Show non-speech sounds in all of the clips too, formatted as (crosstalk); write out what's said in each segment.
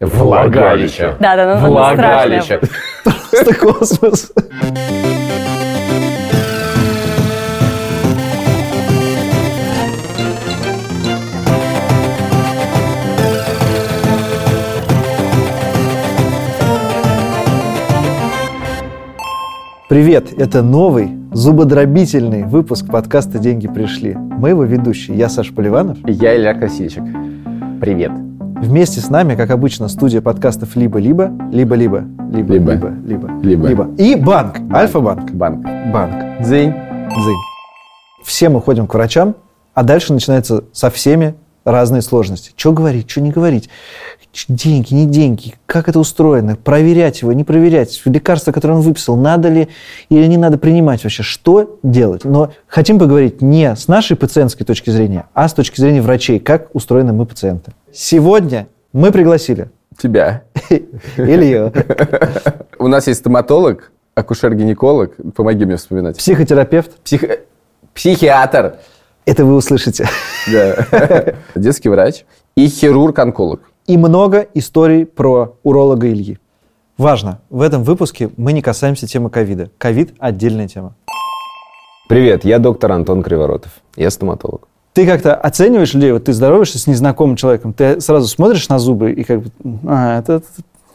Влагалище. Да, да, ну, ну Влагалище. Просто космос. Привет! Это новый зубодробительный выпуск подкаста «Деньги пришли». Мы его ведущие. Я Саша Поливанов. Я Илья Красильщик. Привет. Вместе с нами, как обычно, студия подкастов «Либо-либо», «Либо-либо», Либо. «Либо-либо», «Либо», Либо. «Либо». И банк, Альфа-банк. Банк. Банк. Дзынь. Дзынь. Все мы ходим к врачам, а дальше начинаются со всеми разные сложности. Что говорить, что не говорить. Деньги, не деньги, как это устроено, проверять его, не проверять, лекарства, которые он выписал, надо ли или не надо принимать вообще, что делать. Но хотим поговорить не с нашей пациентской точки зрения, а с точки зрения врачей, как устроены мы пациенты. Сегодня мы пригласили Тебя. (laughs) Илью, У нас есть стоматолог, акушер-гинеколог. Помоги мне вспоминать. психотерапевт, Псих- Психиатр. Это вы услышите, Да. (laughs) Детский врач. И хирург-онколог. и много историй про уролога Ильи. Важно, в этом выпуске мы не касаемся темы ковида. Ковид – отдельная тема. Привет, я доктор Антон Криворотов. Я стоматолог. Ты как-то оцениваешь людей, вот ты здороваешься с незнакомым человеком, ты сразу смотришь на зубы и как бы, а, этот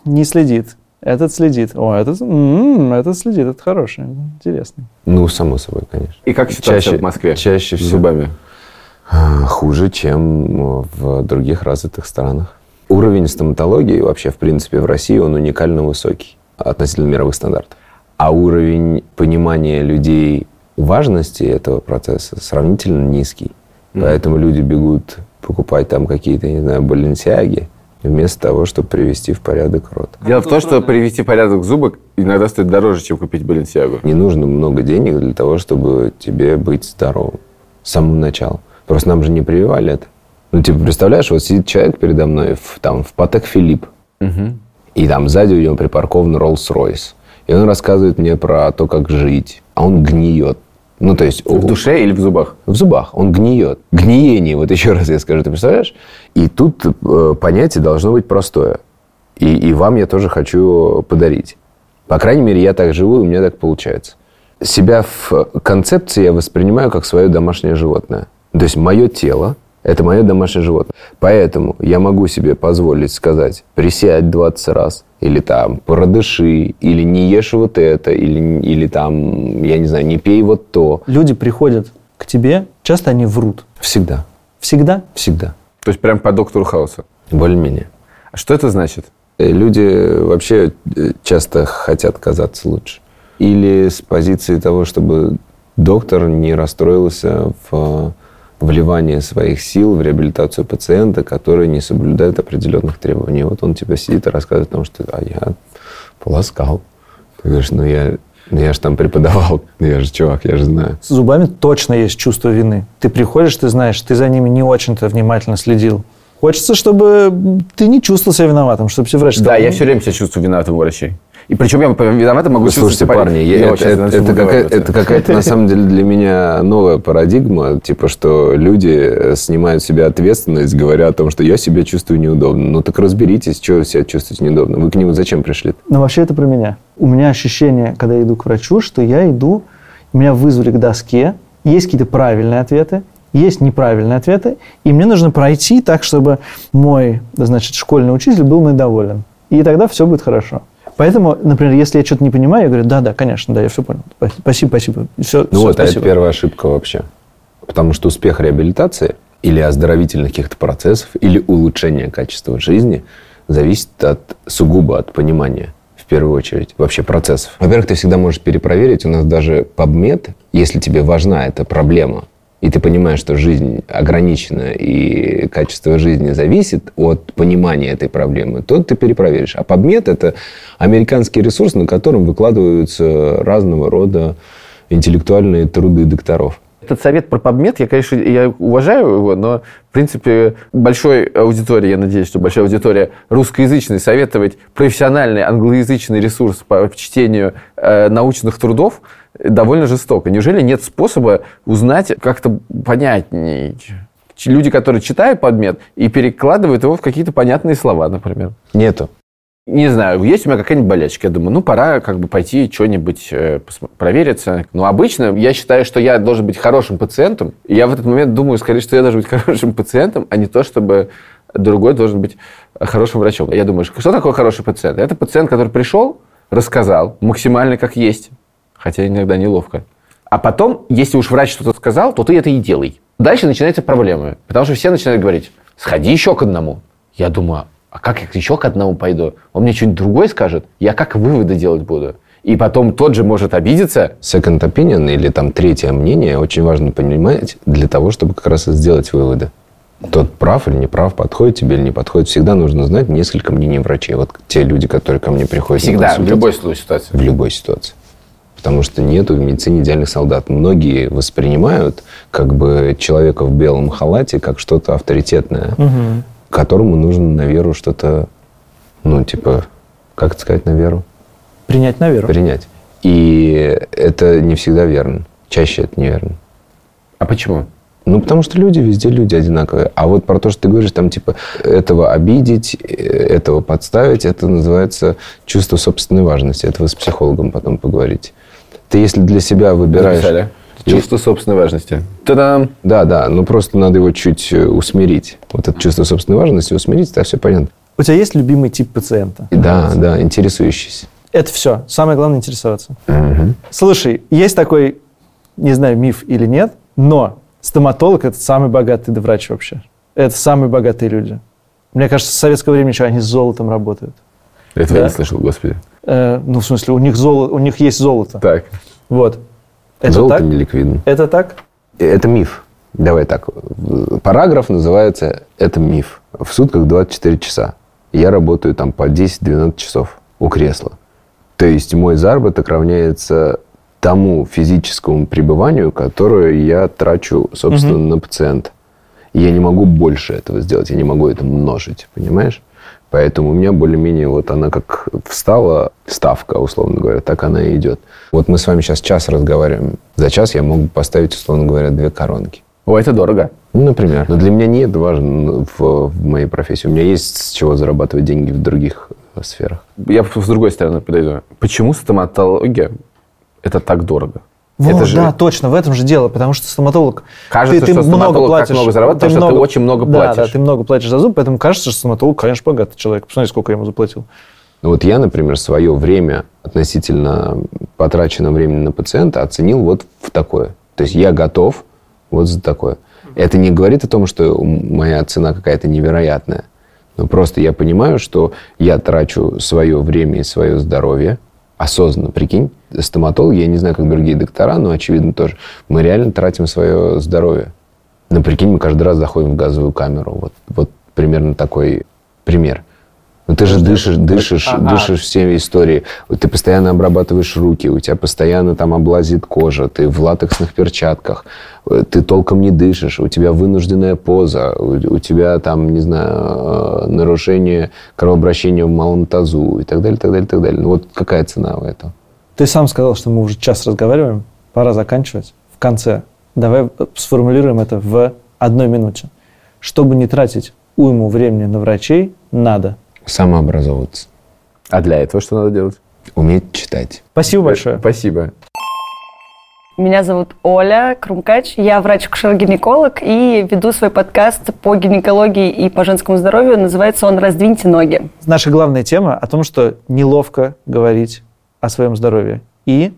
не следит, этот следит, о, этот, м, этот следит, это хороший, интересный. Ну, само собой, конечно. И как ситуация Чаще- в Москве? чаще с всего. зубами. А, Хуже, чем в других развитых странах. Уровень стоматологии вообще, в принципе, в России, он уникально высокий относительно мировых стандартов. А уровень понимания людей важности этого процесса сравнительно низкий. Поэтому люди бегут покупать там какие-то, не знаю, баленсиаги, вместо того, чтобы привести в порядок рот. Дело в том, что привести порядок зубок иногда стоит дороже, чем купить Баленсиагу. Не нужно много денег для того, чтобы тебе быть здоровым. С самого начала. Просто нам же не прививали это. Ну, типа, представляешь, вот сидит человек передо мной в, там, в Патек Филипп, и там сзади у него припаркован Роллс-Ройс. И он рассказывает мне про то, как жить. А он гниет. Ну, то есть... В душе или в зубах? В зубах. Он гниет. Гниение, вот еще раз я скажу, ты представляешь? И тут э, понятие должно быть простое. И, и вам я тоже хочу подарить. По крайней мере, я так живу, и у меня так получается. Себя в концепции я воспринимаю как свое домашнее животное. То есть мое тело – это мое домашнее животное. Поэтому я могу себе позволить сказать, присядь 20 раз, или там, продыши, или не ешь вот это, или, или там, я не знаю, не пей вот то. Люди приходят к тебе, часто они врут. Всегда. Всегда? Всегда. То есть прям по доктору Хауса. Более-менее. А что это значит? Э, Люди вообще э, часто хотят казаться лучше. Или с позиции того, чтобы доктор не расстроился в вливание своих сил в реабилитацию пациента, который не соблюдает определенных требований. Вот он тебе сидит и рассказывает о том, что а я полоскал. Ты говоришь, ну я, ну я же там преподавал, ну (laughs) я же чувак, я же знаю. С зубами точно есть чувство вины. Ты приходишь, ты знаешь, ты за ними не очень-то внимательно следил. Хочется, чтобы ты не чувствовал себя виноватым, чтобы все врач Да, я «Ну, все время себя чувствую виноватым у врачей. И причем я виноватым могу Слушайте, парни, Я это, начну это какая- это какая-то на самом деле для меня новая парадигма, типа, что люди э, снимают с себя ответственность, говоря о том, что я себя чувствую неудобно. Ну так разберитесь, что вы себя чувствуете неудобно. Вы к нему зачем пришли? Но вообще это про меня. У меня ощущение, когда я иду к врачу, что я иду, меня вызвали к доске, есть какие-то правильные ответы, есть неправильные ответы, и мне нужно пройти так, чтобы мой, значит, школьный учитель был мной доволен. И тогда все будет хорошо. Поэтому, например, если я что-то не понимаю, я говорю, да, да, конечно, да, я все понял. Спасибо, спасибо. Все, Ну все, вот, а это спасибо. первая ошибка вообще. Потому что успех реабилитации или оздоровительных каких-то процессов, или улучшение качества жизни зависит от, сугубо от понимания, в первую очередь, вообще процессов. Во-первых, ты всегда можешь перепроверить. У нас даже PubMed, если тебе важна эта проблема, и ты понимаешь, что жизнь ограничена и качество жизни зависит от понимания этой проблемы, то ты перепроверишь. А PubMed – это американский ресурс, на котором выкладываются разного рода интеллектуальные труды докторов. Этот совет про PubMed, я, конечно, я уважаю его, но, в принципе, большой аудитории, я надеюсь, что большая аудитория русскоязычной советовать профессиональный англоязычный ресурс по чтению э, научных трудов довольно жестоко. Неужели нет способа узнать как-то понятнее? Люди, которые читают предмет и перекладывают его в какие-то понятные слова, например. Нету. Не знаю, есть у меня какая-нибудь болячка. Я думаю, ну, пора как бы пойти что-нибудь э, провериться. Но обычно я считаю, что я должен быть хорошим пациентом. И я в этот момент думаю, скорее, что я должен быть (laughs) хорошим пациентом, а не то, чтобы другой должен быть хорошим врачом. Я думаю, что такое хороший пациент? Это пациент, который пришел, рассказал максимально как есть, хотя иногда неловко. А потом, если уж врач что-то сказал, то ты это и делай. Дальше начинаются проблемы, потому что все начинают говорить, сходи еще к одному. Я думаю, а как я еще к одному пойду? Он мне что-нибудь другое скажет? Я как выводы делать буду? И потом тот же может обидеться. Second opinion или там третье мнение очень важно понимать для того, чтобы как раз сделать выводы. Тот прав или не прав, подходит тебе или не подходит. Всегда нужно знать несколько мнений врачей. Вот те люди, которые ко мне приходят Всегда, в любой ситуации. в любой ситуации. Потому что нету в медицине идеальных солдат. Многие воспринимают как бы человека в белом халате как что-то авторитетное, которому нужно на веру что-то, ну, типа, как это сказать, на веру? Принять на веру. Принять. И это не всегда верно. Чаще это неверно. А почему? Ну, потому что люди везде люди одинаковые. А вот про то, что ты говоришь, там, типа, этого обидеть, этого подставить, это называется чувство собственной важности. Это вы с психологом потом поговорите. Ты если для себя выбираешь... Записали. Чувство собственной важности. Та-дам! Да, да, но просто надо его чуть э, усмирить. Вот это чувство собственной важности усмирить, да, все понятно. У тебя есть любимый тип пациента? И Да, да, интересующийся. Это все. Самое главное интересоваться. Слушай, есть такой, не знаю, миф или нет, но стоматолог это самый богатый врач вообще. Это самые богатые люди. Мне кажется, с советского времени еще они с золотом работают. Этого я Да. не слышал, господи. Э, ну, в смысле, у них, золо, у них есть золото. Так. Вот. Это Золото так? не ликвидно. Это так? Это миф. Давай так. Параграф называется «Это миф». В сутках 24 часа. Я работаю там по 10-12 часов у кресла. То есть мой заработок равняется тому физическому пребыванию, которое я трачу, собственно, на пациента. И я не могу больше этого сделать, я не могу это множить, понимаешь? Поэтому у меня более-менее вот она как встала, ставка, условно говоря, так она и идет. Вот мы с вами сейчас час разговариваем. За час я могу поставить, условно говоря, две коронки. О, это дорого. Ну, например. Но для меня не это важно в, в моей профессии. У меня есть с чего зарабатывать деньги в других э, сферах. Я с другой стороны подойду. Почему стоматология это так дорого? Вот, это же да, точно, в этом же дело, потому что стоматолог... Кажется, что стоматолог так много зарабатывает, потому что ты очень много Да, платишь. да, ты много платишь за зуб, поэтому кажется, что стоматолог, конечно, богатый человек. Посмотри, сколько я ему заплатил. Ну, Вот я, например, свое время относительно потраченного времени на пациента оценил вот в такое. То есть я готов вот за такое. Это не говорит о том, что моя цена какая-то невероятная. Но просто я понимаю, что я трачу свое время и свое здоровье осознанно, прикинь. Стоматологи, я не знаю, как другие доктора, но, очевидно, тоже. Мы реально тратим свое здоровье. Ну, прикинь, мы каждый раз заходим в газовую камеру. Вот, вот примерно такой пример. Ну, ты же дышишь, дышишь, А, дышишь всеми истории. Вот Ты постоянно обрабатываешь руки, у тебя постоянно там облазит кожа, ты в латексных перчатках, э, ты толком не дышишь, у тебя вынужденная поза, у, у тебя там, не знаю, э, нарушение кровообращения в малом тазу и так далее, так далее, так далее. Ну, вот какая цена у этого? Ты сам сказал, что мы уже час разговариваем, пора заканчивать. В конце давай сформулируем это в одной минуте. Чтобы не тратить уйму времени на врачей, надо. Самообразовываться. А для этого что надо делать? Уметь читать. Спасибо большое. Спасибо. Меня зовут Оля Крумкач, я врач-акушер-гинеколог и веду свой подкаст по гинекологии и по женскому здоровью. Называется он «Раздвиньте ноги». Наша главная тема о том, что неловко говорить о своем здоровье. И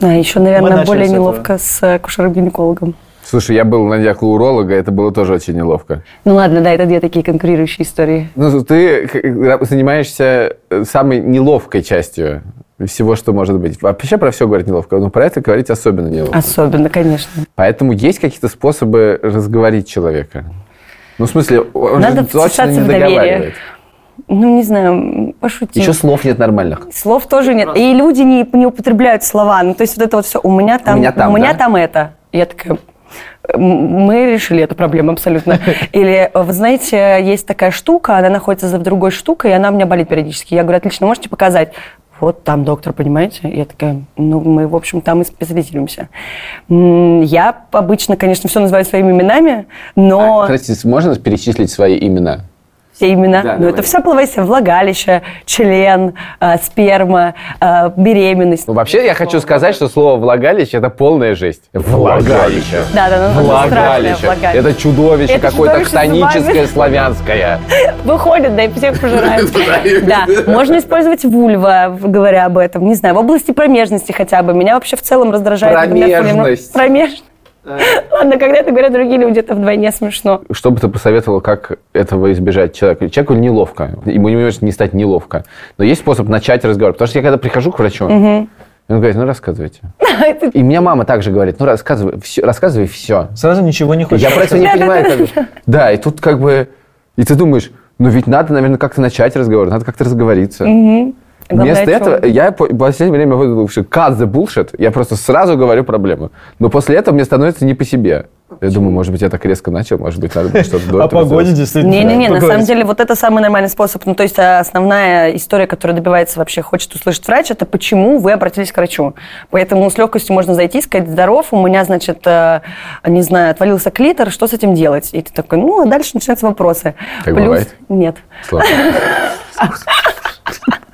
А еще, наверное, более неловко с акушером-гинекологом. Слушай, я был на днях у уролога, это было тоже очень неловко. Ну ладно, да, это две такие конкурирующие истории. Ну, ты занимаешься э, самой неловкой частью всего, что может быть. Вообще про все говорить неловко, но про это говорить особенно неловко. Особенно, конечно. Поэтому есть какие-то способы разговорить человека. Ну, в смысле, он Надо же точно не договаривает. Ну, не знаю, пошути. Еще слов нет нормальных. Слов тоже нет. И люди не, не употребляют слова. Ну, то есть вот это вот все, у меня там, У меня там, да? там это. Я такая, «М, мы решили эту проблему абсолютно. (laughs) Или, вы знаете, есть такая штука, она находится за другой штукой, и она у меня болит периодически. Я говорю, отлично, можете показать? вот там доктор, понимаете? Я такая, ну, мы, в общем, там и специализируемся. Я обычно, конечно, все называю своими именами, но... А, Простите, можно перечислить свои имена? Все имена. Да, Но давай. это вся половая система. Влагалище, член, э, сперма, э, беременность. Ну, вообще, я хочу сказать, что слово «влагалище» — это полная жесть. Влагалище. Да, да, ну, Влагалище. влагалище. Это чудовище Это какое-то хтоническое, славянское. (laughs) Выходит, да, и всех пожирает. (laughs) Да, можно использовать вульва, говоря об этом. Не знаю, в области промежности хотя бы. Меня вообще в целом раздражает. Промежность. Промежность. Ладно, когда это говорят другие люди, это вдвойне смешно. Что бы ты посоветовал, как этого избежать человеку? Человеку неловко, ему не может не стать неловко. Но есть способ начать разговор. Потому что я когда прихожу к врачу, он говорит, ну рассказывайте. (laughs) Это- И мне мама также говорит, ну рассказывай, все, рассказывай все. Сразу ничего не хочешь. Я просто не понимаю, как Да, и тут как бы... И ты думаешь, ну ведь надо, наверное, как-то начать разговор, надо как-то разговориться. Главное, Вместо этого я по- в последнее время выдал, что cut the bullshit, я просто сразу говорю проблему. Но после этого мне становится не по себе. Я думаю, может быть, я так резко начал, может быть, надо было что-то до этого погоде действительно. Не-не-не, на самом деле вот это самый нормальный способ. Ну, то есть а, основная история, которая добивается вообще, хочет услышать врач, это почему вы обратились к врачу. Поэтому с легкостью можно зайти, сказать, здоров, у меня, значит, э, не знаю, отвалился клитор, что с этим делать? И ты такой, ну, а дальше начинаются вопросы. Так бывает? Нет. Слава. (laughs)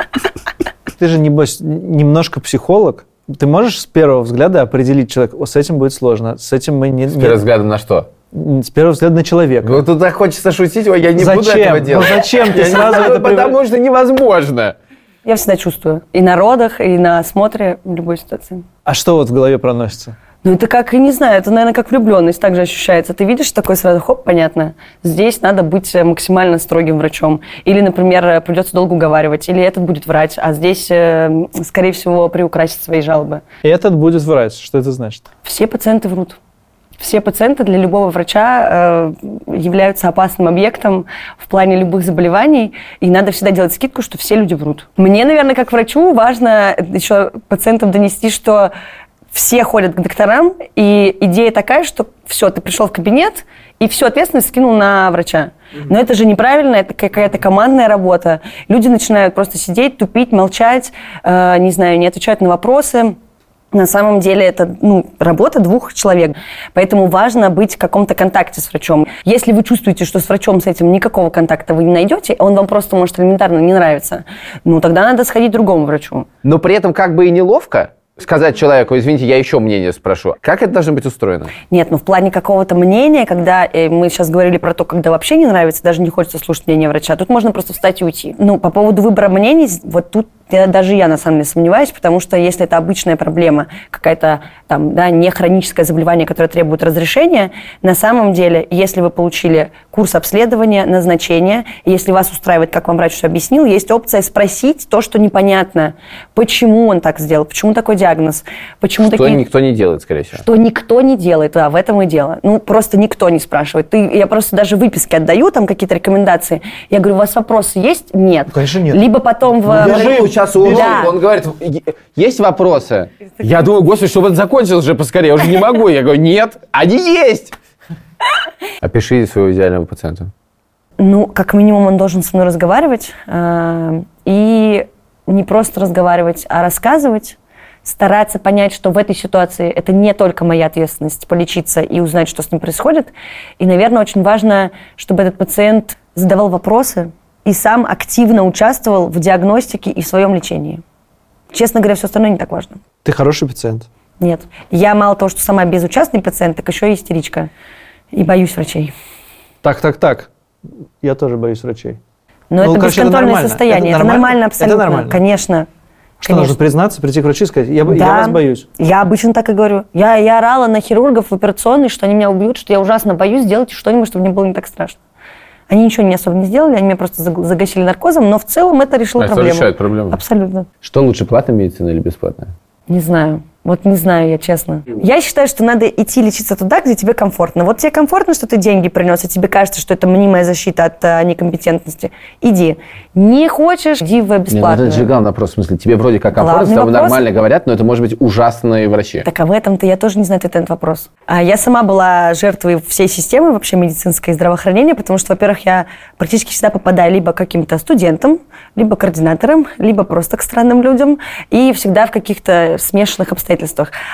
Ты же, небось, немножко психолог. Ты можешь с первого взгляда определить человека, «О, с этим будет сложно, с этим мы не... С первым взглядом на что? С первого взгляда на человека. Ну, тут так хочется шутить, ой, я не буду Зачем? этого Ну, делать. зачем ты сразу буду, это Потому что невозможно. Я всегда чувствую. И на родах, и на осмотре в любой ситуации. А что вот в голове проносится? Ну, это как, я не знаю, это, наверное, как влюбленность также ощущается. Ты видишь такой сразу, хоп, понятно. Здесь надо быть э, максимально строгим врачом. Или, например, э, придется долго уговаривать. Или этот будет врать, а здесь, э, скорее всего, приукрасит свои жалобы. И этот будет врать. Что это значит? Все пациенты врут. Все пациенты для любого врача э, являются опасным объектом в плане любых заболеваний, и надо всегда делать скидку, что все люди врут. Мне, наверное, как врачу важно еще пациентам донести, что все ходят к докторам, и идея такая, что все, ты пришел в кабинет, и всю ответственность скинул на врача. Но это же неправильно, это какая-то командная работа. Люди начинают просто сидеть, тупить, молчать, э, не знаю, не отвечать на вопросы. На самом деле это ну, работа двух человек. Поэтому важно быть в каком-то контакте с врачом. Если вы чувствуете, что с врачом с этим никакого контакта вы не найдете, он вам просто может элементарно не нравиться, ну тогда надо сходить к другому врачу. Но при этом как бы и неловко сказать человеку, извините, я еще мнение спрошу. Как это должно быть устроено? Нет, ну в плане какого-то мнения, когда э, мы сейчас говорили про то, когда вообще не нравится, даже не хочется слушать мнение врача, тут можно просто встать и уйти. Ну, по поводу выбора мнений, вот тут я- даже я на самом деле сомневаюсь, потому что если это обычная проблема, какая-то там, да, не хроническое заболевание, которое требует разрешения, на самом деле, если вы получили курс обследования, назначение, если вас устраивает, как вам врач все объяснил, есть опция спросить то, что непонятно. Почему он так сделал, почему такой диагноз, почему Что такие... никто не делает, скорее всего. Что никто не делает, да, в этом и дело. Ну, просто никто не спрашивает. Ты, я просто даже выписки отдаю, там какие-то рекомендации. Я говорю, у вас вопросы есть? Нет. Ну, конечно, нет. Либо потом в... Я был сейчас у Да. он говорит, «Е- есть вопросы? Я думаю, господи, чтобы он закончил уже поскорее, я уже не могу. Я говорю, нет, они есть. (laughs) Опиши своего идеального пациента. Ну, как минимум, он должен со мной разговаривать. э, и не просто разговаривать, а рассказывать. Стараться понять, что в этой ситуации это не только моя ответственность полечиться и узнать, что с ним происходит. И, наверное, очень важно, чтобы этот пациент задавал вопросы и сам активно участвовал в диагностике и в своем лечении. Честно говоря, все остальное не так важно. Ты хороший пациент. Нет. Я мало того, что сама безучастный пациент, так еще и истеричка. И боюсь врачей. Так, так, так. Я тоже боюсь врачей. Но Ну, это короче, это бесконтрольное нормально. состояние. Это Это нормально? нормально, Это абсолютно. нормально? Конечно. Что, нужно признаться, прийти к врачу и сказать, я, бо- я Да. вас боюсь. Я обычно так и говорю. Я, я орала на хирургов в операционной, что они меня убьют, что я ужасно боюсь, сделайте что-нибудь, чтобы мне было не так страшно. Они ничего не особо не сделали, они меня просто заг- загасили наркозом, но в целом это решило А это проблему. решает проблему. Абсолютно. Что лучше, платная медицина или бесплатная? Не знаю. Вот не знаю я, честно. Я считаю, что надо идти лечиться туда, где тебе комфортно. Вот тебе комфортно, что ты деньги принес, и тебе кажется, что это мнимая защита от а, некомпетентности. Иди. Не хочешь, иди в Не, ну бесплатную. это же главный вопрос. В смысле, тебе вроде как комфортно, с тобой вопрос- нормально говорят, но это может быть ужасные врачи. Так а в этом-то я тоже не знаю ответ на этот вопрос. А я сама была жертвой всей системы вообще медицинской здравоохранения, потому что, во-первых, я практически всегда попадаю либо к каким-то студентам, либо координаторам, либо просто к странным людям, и всегда в каких-то смешанных обстоятельствах.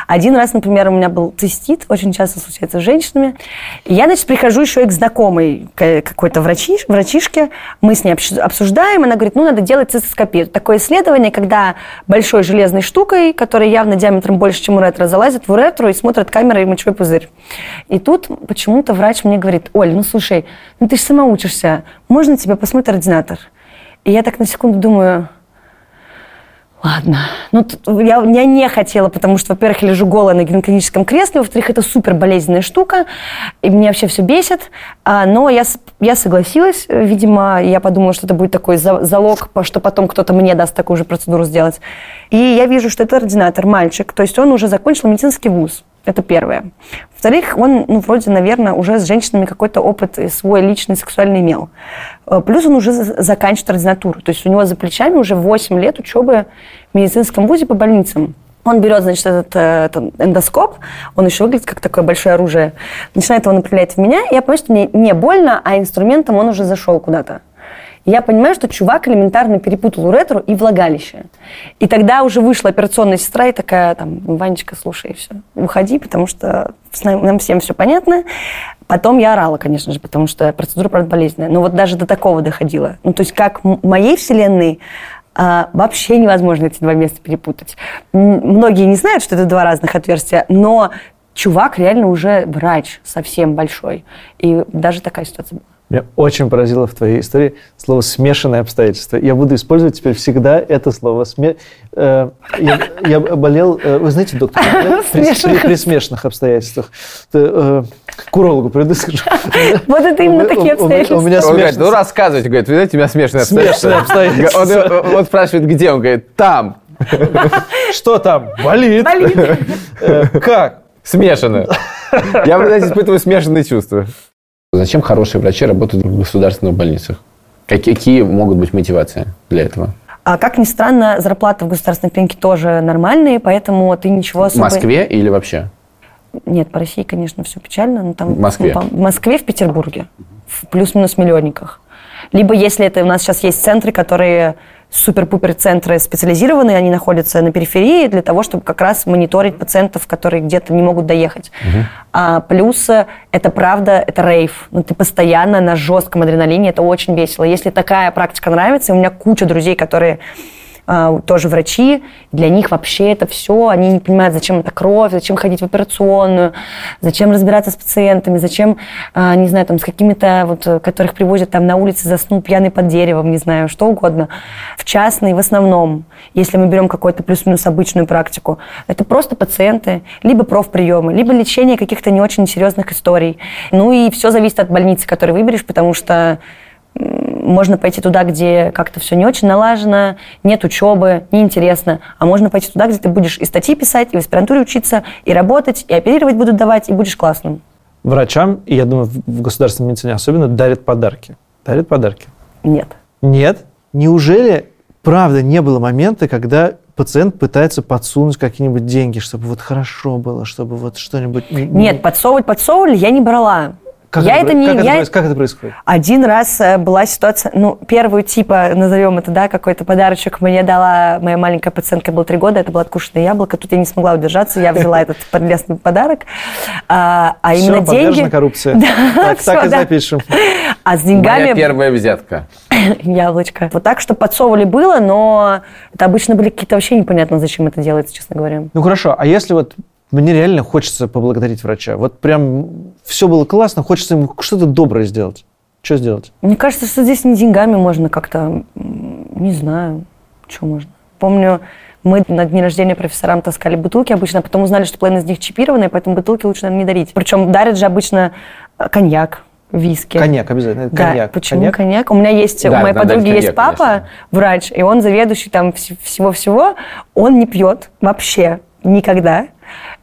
Один раз, например, у меня был цистит, очень часто случается с женщинами. И я, значит, прихожу еще и к знакомой какой-то врачи, врачишке, мы с ней обсуждаем, она говорит, ну, надо делать цистоскопию. Такое исследование, когда большой железной штукой, которая явно диаметром больше, чем уретра, залазит в уретру и смотрит камерой мочевой пузырь. И тут почему-то врач мне говорит, Оль, ну, слушай, ну, ты же сама учишься, можно тебя посмотрит ординатор? И я так на секунду думаю, Ладно. Ну, я, я не хотела, потому что, во-первых, я лежу голая на гинекологическом кресле, во-вторых, это супер болезненная штука, и меня вообще все бесит. А, но я, я согласилась, видимо, я подумала, что это будет такой за- залог, что потом кто-то мне даст такую же процедуру сделать. И я вижу, что это ординатор, мальчик, то есть он уже закончил медицинский вуз. Это первое. Во-вторых, он, ну, вроде, наверное, уже с женщинами какой-то опыт свой личный сексуальный имел. Э, Плюс он уже за- заканчивает ординатуру. То есть у него за плечами уже 8 лет учебы в медицинском вузе по больницам. Он берет, значит, этот, этот эндоскоп, он еще выглядит как такое большое оружие, начинает его направлять в меня, и я понимаю, что мне не больно, а инструментом он уже зашел куда-то. Я понимаю, что чувак элементарно перепутал уретру и влагалище. И тогда уже вышла операционная сестра и такая, там, Ванечка, слушай, все, уходи, потому что нам всем все понятно. Потом я орала, конечно же, потому что процедура, правда, болезненная. Но вот даже до такого доходило. Ну, то есть как моей вселенной а, вообще невозможно эти два места перепутать. Многие не знают, что это два разных отверстия, но чувак реально уже врач совсем большой. И даже такая ситуация была. Меня очень поразило в твоей истории слово «смешанные обстоятельства». Я буду использовать теперь всегда это слово. Сме- э, я, я болел, э, вы знаете, доктор, (laughs) при, при- при смешанных обстоятельствах. Ты, э, к урологу приду скажу. (laughs) Вот это именно такие обстоятельства. У меня Он говорит, смешно. ну рассказывайте, говорит, вы знаете, у меня смешные Смешные обстоятельства. обстоятельства. Он, он спрашивает, где? Он говорит, там. (laughs) Что там? Болит. Болит. Э, Как? Смешано. Я, знаете, испытываю смешанные чувства. Зачем хорошие врачи работают в государственных больницах? Какие, могут быть мотивации для этого? А как ни странно, зарплаты в государственной клинике тоже нормальные, поэтому ты ничего В особо... Москве или вообще? Нет, по России, конечно, все печально. Но там, В Москве. ну, по- в Москве, в Петербурге. В плюс-минус миллионниках. Либо если это у нас сейчас есть центры, которые супер-пупер центры специализированные, они находятся на периферии для того, чтобы как раз мониторить пациентов, которые где-то не могут доехать. А плюс это правда, это рейв. Ну, ты постоянно на жестком адреналине, это очень весело. Если такая практика нравится, и у меня куча друзей, которые тоже врачи, для них вообще это все, они не понимают, зачем это кровь, зачем ходить в операционную, зачем разбираться с пациентами, зачем, а, не знаю, там, с какими-то, вот, которых привозят там на улице, заснул пьяный под деревом, не знаю, что угодно. В частной в основном, если мы берем какую-то плюс-минус обычную практику, это просто пациенты, либо профприемы, либо лечение каких-то не очень серьезных историй. Ну и все зависит от больницы, которую выберешь, потому что можно пойти туда, где как-то все не очень налажено, нет учебы, неинтересно. А можно пойти туда, где ты будешь и статьи писать, и в аспирантуре учиться, и работать, и оперировать будут давать, и будешь классным. Врачам, и я думаю, в государственной медицине особенно, дарят подарки. Дарят подарки. Нет. Нет. Неужели, правда, не было момента, когда пациент пытается подсунуть какие-нибудь деньги, чтобы вот хорошо было, чтобы вот что-нибудь... Нет, подсовывать подсовывали я не брала. Как, я это, это, не... как, это, я- проис- как это происходит? Один раз э, была ситуация, ну, первую типа, назовем это, да, какой-то подарочек мне дала моя маленькая пациентка, было три года, это было откушенное яблоко, тут я не смогла удержаться, я взяла этот подлесный подарок. А, а именно подвержена деньги... коррупция. (laughs) Да, Так, всё, так и да. запишем. (laughs) А с деньгами... Моя первая взятка. (laughs) Яблочко. Вот так, что подсовывали было, но это обычно были какие-то вообще непонятно, зачем это делается, честно говоря. Ну хорошо, а если вот мне реально хочется поблагодарить врача, вот прям все было классно, хочется ему что-то доброе сделать. Что сделать? Мне кажется, что здесь не деньгами можно как-то, не знаю, что можно. Помню, мы на дни рождения профессорам таскали бутылки обычно, а потом узнали, что половина из них чипированные, поэтому бутылки лучше, наверное, не дарить. Причем дарят же обычно э, коньяк, виски. Коньяк обязательно. это Да, коньяк. почему Коньяк? коньяк? У меня есть, Да, у моей подруги коньяк, есть папа, конечно. врач, и он заведующий там вс- всего-всего, он не пьет вообще. никогда.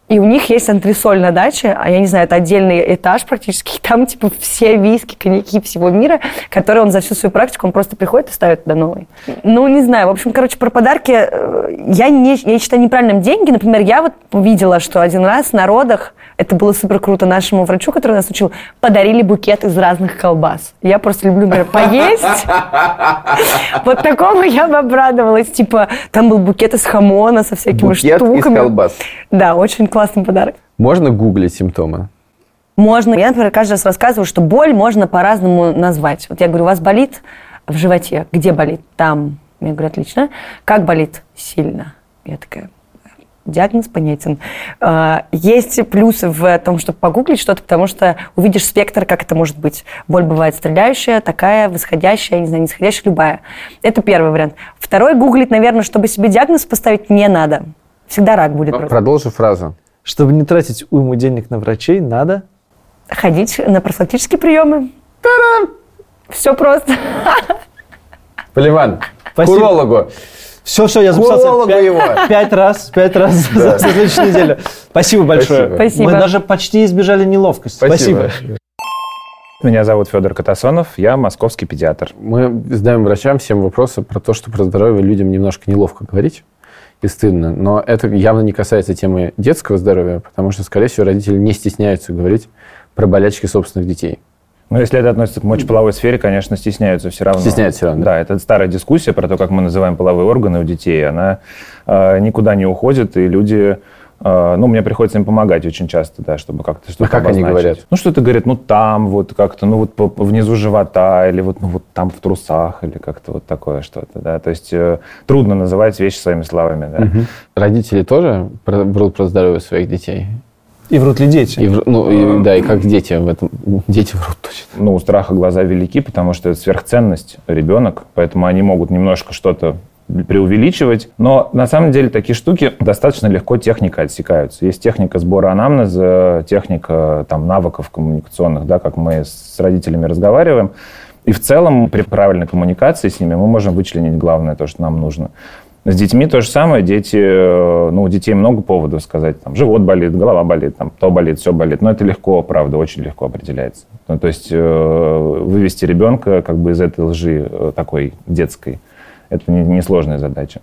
И у них есть антресоль на даче, а я не знаю, это отдельный этаж практически. (laughs) Там, типа, все виски, коньяки всего мира, которые он за всю свою практику, он просто приходит и ставит туда новый. Ну, не знаю. В общем, короче, про подарки э, я, не, я считаю неправильным деньги. Например, я вот видела, что один раз на родах, это было супер круто, нашему врачу, который нас учил, подарили букет из разных колбас. Я просто люблю, например, поесть. (laughs) Вот такому я бы обрадовалась. Типа, там был букет из хамона со всякими Букет из штуками. колбас. Да, очень классный подарок. Можно гуглить симптомы? Можно. Я, например, каждый раз рассказываю, что боль можно по-разному назвать. Вот я говорю, у вас болит в животе. Где болит? Там. Я говорю, отлично. Как болит? Сильно. Я такая, диагноз понятен. А, Есть плюсы в том, чтобы погуглить что-то, потому что увидишь спектр, как это может быть. Боль бывает стреляющая, такая, восходящая, не знаю, нисходящая, любая. Это первый вариант. Второй, гуглить, наверное, чтобы себе диагноз поставить, не надо. Всегда рак будет. Продолжи фразу. Чтобы не тратить уйму денег на врачей, надо... Ходить на профилактические приемы. Все просто. Поливан, к урологу. Все, все, я записался. Пять- его. Пять раз, пять раз (laughs) за следующую неделю. Спасибо большое. Спасибо. Мы даже почти избежали неловкости. Спасибо. Спасибо. Меня зовут Федор Катасонов, я московский педиатр. Мы задаем врачам всем вопросы про то, что про здоровье людям немножко неловко говорить и стыдно. Но это явно не касается темы детского здоровья, потому что, скорее всего, родители не стесняются говорить про болячки собственных детей. Но если это относится к мочеполовой сфере, конечно, стесняются все равно. Стесняются всё равно, Да, это старая дискуссия про то, как мы называем половые органы у детей. Она э, никуда не уходит, и люди... э, ну, мне приходится им помогать очень часто, да, чтобы как-то что-то А как они говорят? Ну, что-то говорят, ну, там вот как-то, ну, вот по- внизу живота, или вот, ну, вот там в трусах, или как-то вот такое что-то, да. То есть э, трудно называть вещи своими словами, да. Родители тоже про- про здоровье своих детей? И врут ли дети? И, ну, и- да, и как дети в этом... Дети врут точно. ну, у страха глаза велики, потому что это сверхценность ребенок, поэтому они могут немножко что-то преувеличивать. Но на самом деле такие штуки достаточно легко техника отсекаются. Есть техника сбора анамнеза, техника там, навыков коммуникационных, да, как мы с родителями разговариваем. И в целом при правильной коммуникации с ними мы можем вычленить главное, то, что нам нужно. С детьми то же самое. Дети, э, ну, у детей много поводов сказать. Там, живот болит, голова болит, там, то болит, все болит. Но это легко, правда, очень легко определяется. Ну, то есть э, вывести ребенка как бы из этой лжи э, такой детской, это не- несложная задача.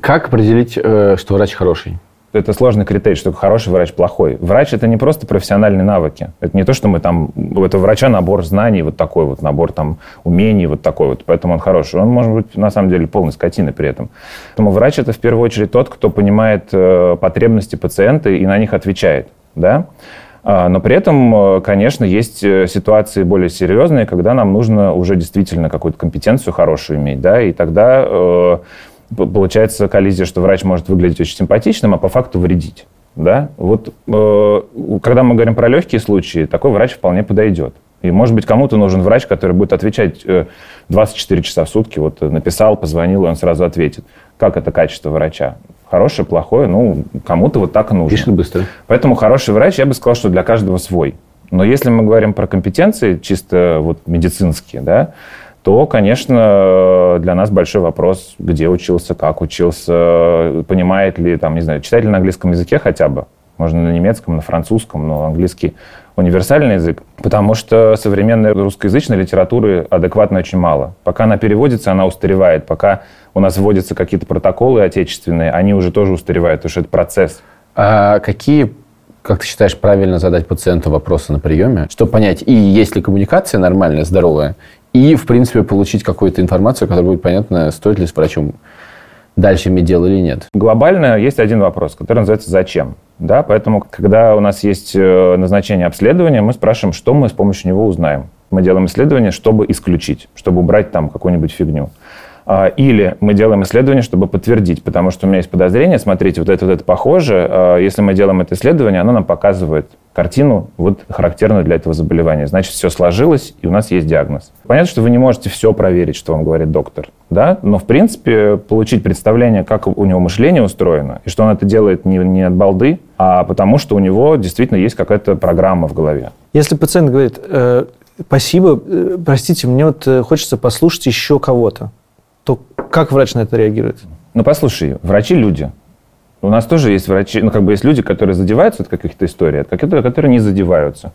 Как определить, э, что врач хороший? Это сложный критерий, что хороший врач, плохой. Врач – это не просто профессиональные навыки. Это не то, что мы там... У этого врача набор знаний вот такой вот, набор там умений вот такой вот, поэтому он хороший. Он может быть, на самом деле, полной скотиной при этом. Поэтому врач – это в первую очередь тот, кто понимает э, потребности пациента и на них отвечает. Да? А, Но при этом, э, конечно, есть э, ситуации более серьезные, когда нам нужно уже действительно какую-то компетенцию хорошую иметь, да, и тогда получается коллизия, что врач может выглядеть очень симпатичным, а по факту вредить. Да? Вот э, когда мы говорим про легкие случаи, такой врач вполне подойдет. И, может быть, кому-то нужен врач, который будет отвечать э, 24 часа в сутки. Вот э, написал, позвонил, и он сразу ответит. Как это качество врача? Хорошее, плохое? Ну, кому-то вот так и нужно. Пишет быстро. Поэтому хороший врач, я бы сказал, что для каждого свой. Но если мы говорим про компетенции чисто вот медицинские, да, то, конечно, для нас большой вопрос, где учился, как учился, понимает ли, там, не знаю, читает ли на английском языке хотя бы. Можно на немецком, на французском, но английский универсальный язык, потому что современной русскоязычной литературы адекватно очень мало. Пока она переводится, она устаревает. Пока у нас вводятся какие-то протоколы отечественные, они уже тоже устаревают, потому что это процесс. А какие, как ты считаешь, правильно задать пациенту вопросы на приеме, чтобы понять, и есть ли коммуникация нормальная, здоровая, и, в принципе, получить какую-то информацию, которая будет понятна, стоит ли с врачом дальше иметь дело или нет. Глобально есть один вопрос, который называется «зачем?». Да? Поэтому, когда у нас есть э, назначение обследования, мы спрашиваем, что мы с помощью него узнаем. Мы делаем исследование, чтобы исключить, чтобы убрать там какую-нибудь фигню. А, Или мы делаем исследование, чтобы подтвердить, потому что у меня есть подозрение, смотрите, вот это, вот это похоже. А, Если мы делаем это исследование, оно нам показывает картину, вот характерную для этого заболевания. Значит, все сложилось, и у нас есть диагноз. Понятно, что вы не можете все проверить, что вам говорит доктор, да? но, в принципе, получить представление, как у него мышление устроено, и что он это делает не, не от балды, а потому что у него действительно есть какая-то программа в голове. Если пациент говорит, «Э, спасибо, э, простите, мне вот э, хочется послушать еще кого-то, то как врач на это реагирует? Ну, послушай, врачи люди. У нас тоже есть врачи, ну, как бы есть люди, которые задеваются от каких-то историй, от каких-то, которые не задеваются.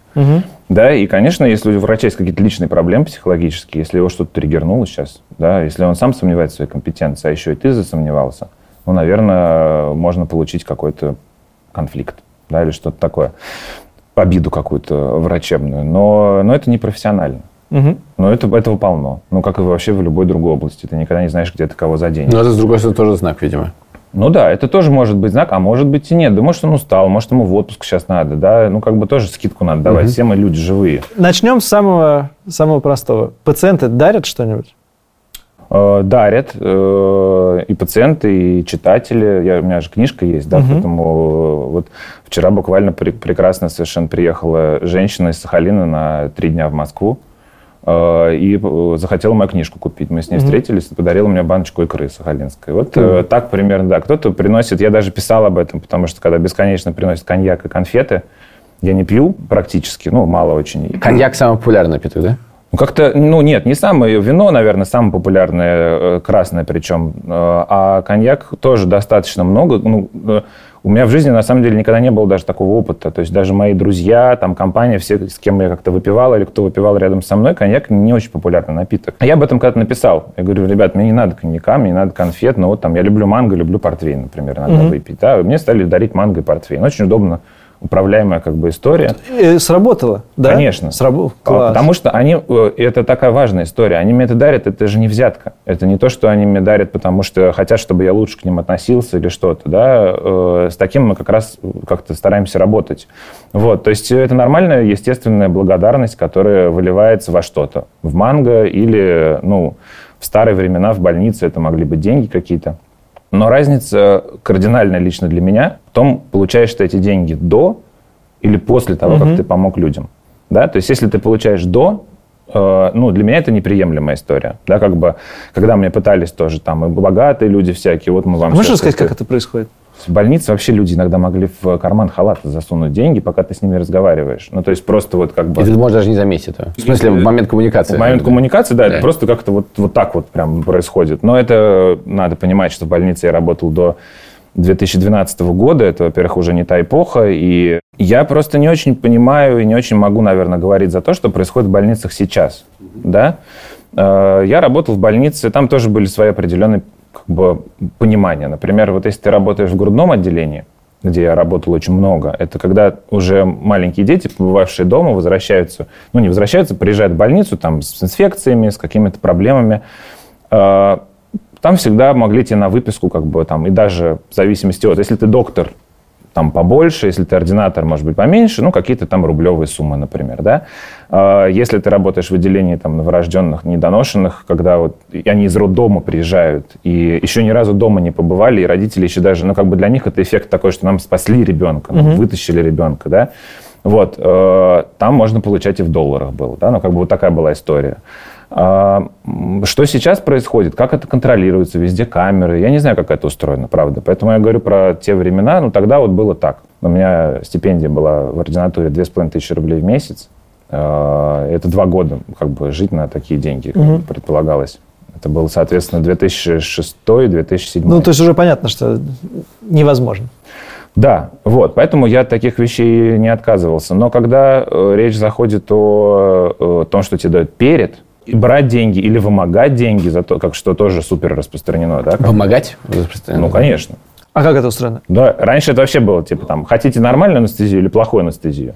Да, и, конечно, если у врача есть какие-то личные проблемы психологические, если его что-то триггернуло сейчас, да, если он сам сомневается в своей компетенции, а еще и ты засомневался, ну, наверное, можно получить какой-то конфликт, да, или что-то такое, обиду какую-то врачебную. Но, но это не профессионально. Но это, этого полно. Ну, как и вообще в любой другой области. Ты никогда не знаешь, где ты кого заденешь. Но это, с другой стороны, тоже знак, видимо. Ну да, это тоже может быть знак, а может быть и нет. Да может он устал, может ему в отпуск сейчас надо, да. Ну как бы тоже скидку надо давать. Все мы люди живые. Начнем с самого, самого простого. Пациенты дарят что-нибудь? Э, дарят э, и пациенты, и читатели. Я, у меня же книжка есть, да, Мгм. поэтому э, вот вчера буквально пре- прекрасно совершенно приехала женщина из Сахалина на три дня в Москву и э, захотела мою книжку купить. Мы с ней Мгм. встретились, подарила мне баночку икры сахалинской. Вот э, так примерно, да. Кто-то приносит, я даже писал об этом, потому что когда бесконечно приносят коньяк и конфеты, я не пью практически, ну, мало очень. Коньяк самый популярный напиток, да? Ну, как-то, ну, нет, не самое вино, наверное, самое популярное, э, красное причем, э, а коньяк тоже достаточно много. Ну, э, у меня в жизни, на самом деле, никогда не было даже такого опыта. То есть даже мои друзья, там, компания, все, с кем я как-то выпивал или кто выпивал рядом со мной, коньяк не очень популярный напиток. А я об этом когда-то написал. Я говорю, ребят, мне не надо коньяка, мне не надо конфет, но вот там я люблю манго, люблю портвейн, например, надо Мгм. выпить. Да? Мне стали дарить манго и портвейн. Очень удобно управляемая как бы история. Сработало, да? Конечно. Срабо- А, Класс. Потому что они, э, это такая важная история. Они мне это дарят, это же не взятка. Это не то, что они мне дарят, потому что хотят, чтобы я лучше к ним относился или что-то. Да? Э, С таким мы как раз как-то стараемся работать. Вот. То есть это нормальная, естественная благодарность, которая выливается во что-то. В манго или, ну, в старые времена в больнице это могли быть деньги какие-то. Но разница кардинальная лично для меня в том, получаешь ты эти деньги до или после того, Мгм. как ты помог людям. Да? То есть если ты получаешь до, э, ну, для меня это неприемлемая история. Да, как бы, когда мне пытались тоже там и богатые люди всякие, вот мы вам... А можешь рассказать, как это происходит? В больнице вообще люди иногда могли в карман халата засунуть деньги, пока ты с ними разговариваешь. Ну, то есть просто вот как бы... И ты можешь даже не заметить этого. В смысле, в момент коммуникации. В момент коммуникации, да, Да. это просто как-то вот, вот так вот прям происходит. Но это надо понимать, что в больнице я работал до 2012 года. Это, во-первых, уже не та эпоха. И я просто не очень понимаю и не очень могу, наверное, говорить за то, что происходит в больницах сейчас. Да? Э, Я работал в больнице, там тоже были свои определенные как бы, понимания. Например, вот если ты работаешь в грудном отделении, где я работал очень много, это когда уже маленькие дети, побывавшие дома, возвращаются, ну, не возвращаются, приезжают в больницу там с инфекциями, с какими-то проблемами. Э, Там всегда могли тебе на выписку, как бы там, и даже в зависимости от, если ты доктор, там побольше, если ты ординатор, может быть, поменьше, ну, какие-то там рублевые суммы, например, да. А Если ты работаешь в отделении там новорожденных, недоношенных, когда вот они из роддома приезжают, и еще ни разу дома не побывали, и родители еще даже, ну, как бы для них это эффект такой, что нам спасли ребенка, нам вытащили ребенка, да. Вот, э, там можно получать и в долларах было, да, ну, как бы вот такая была история. А, Что сейчас происходит? Как это контролируется? Везде камеры. Я не знаю, как это устроено, правда. Поэтому я говорю про те времена. Ну, тогда вот было так. У меня стипендия была в ординатуре 2500 рублей в месяц. А, Это два года как бы жить на такие деньги, как бы предполагалось. Это был, соответственно, 2006-2007. Ну, то есть уже понятно, что невозможно. Да, вот, поэтому я от таких вещей не отказывался. Но когда э, речь заходит о, э, том, что тебе дают перед, брать деньги или вымогать деньги, за то, как что тоже супер распространено, да? как- Помогать? Ну, конечно. А как это устроено? Да, раньше это вообще было, типа, там, хотите нормальную анестезию или плохую анестезию?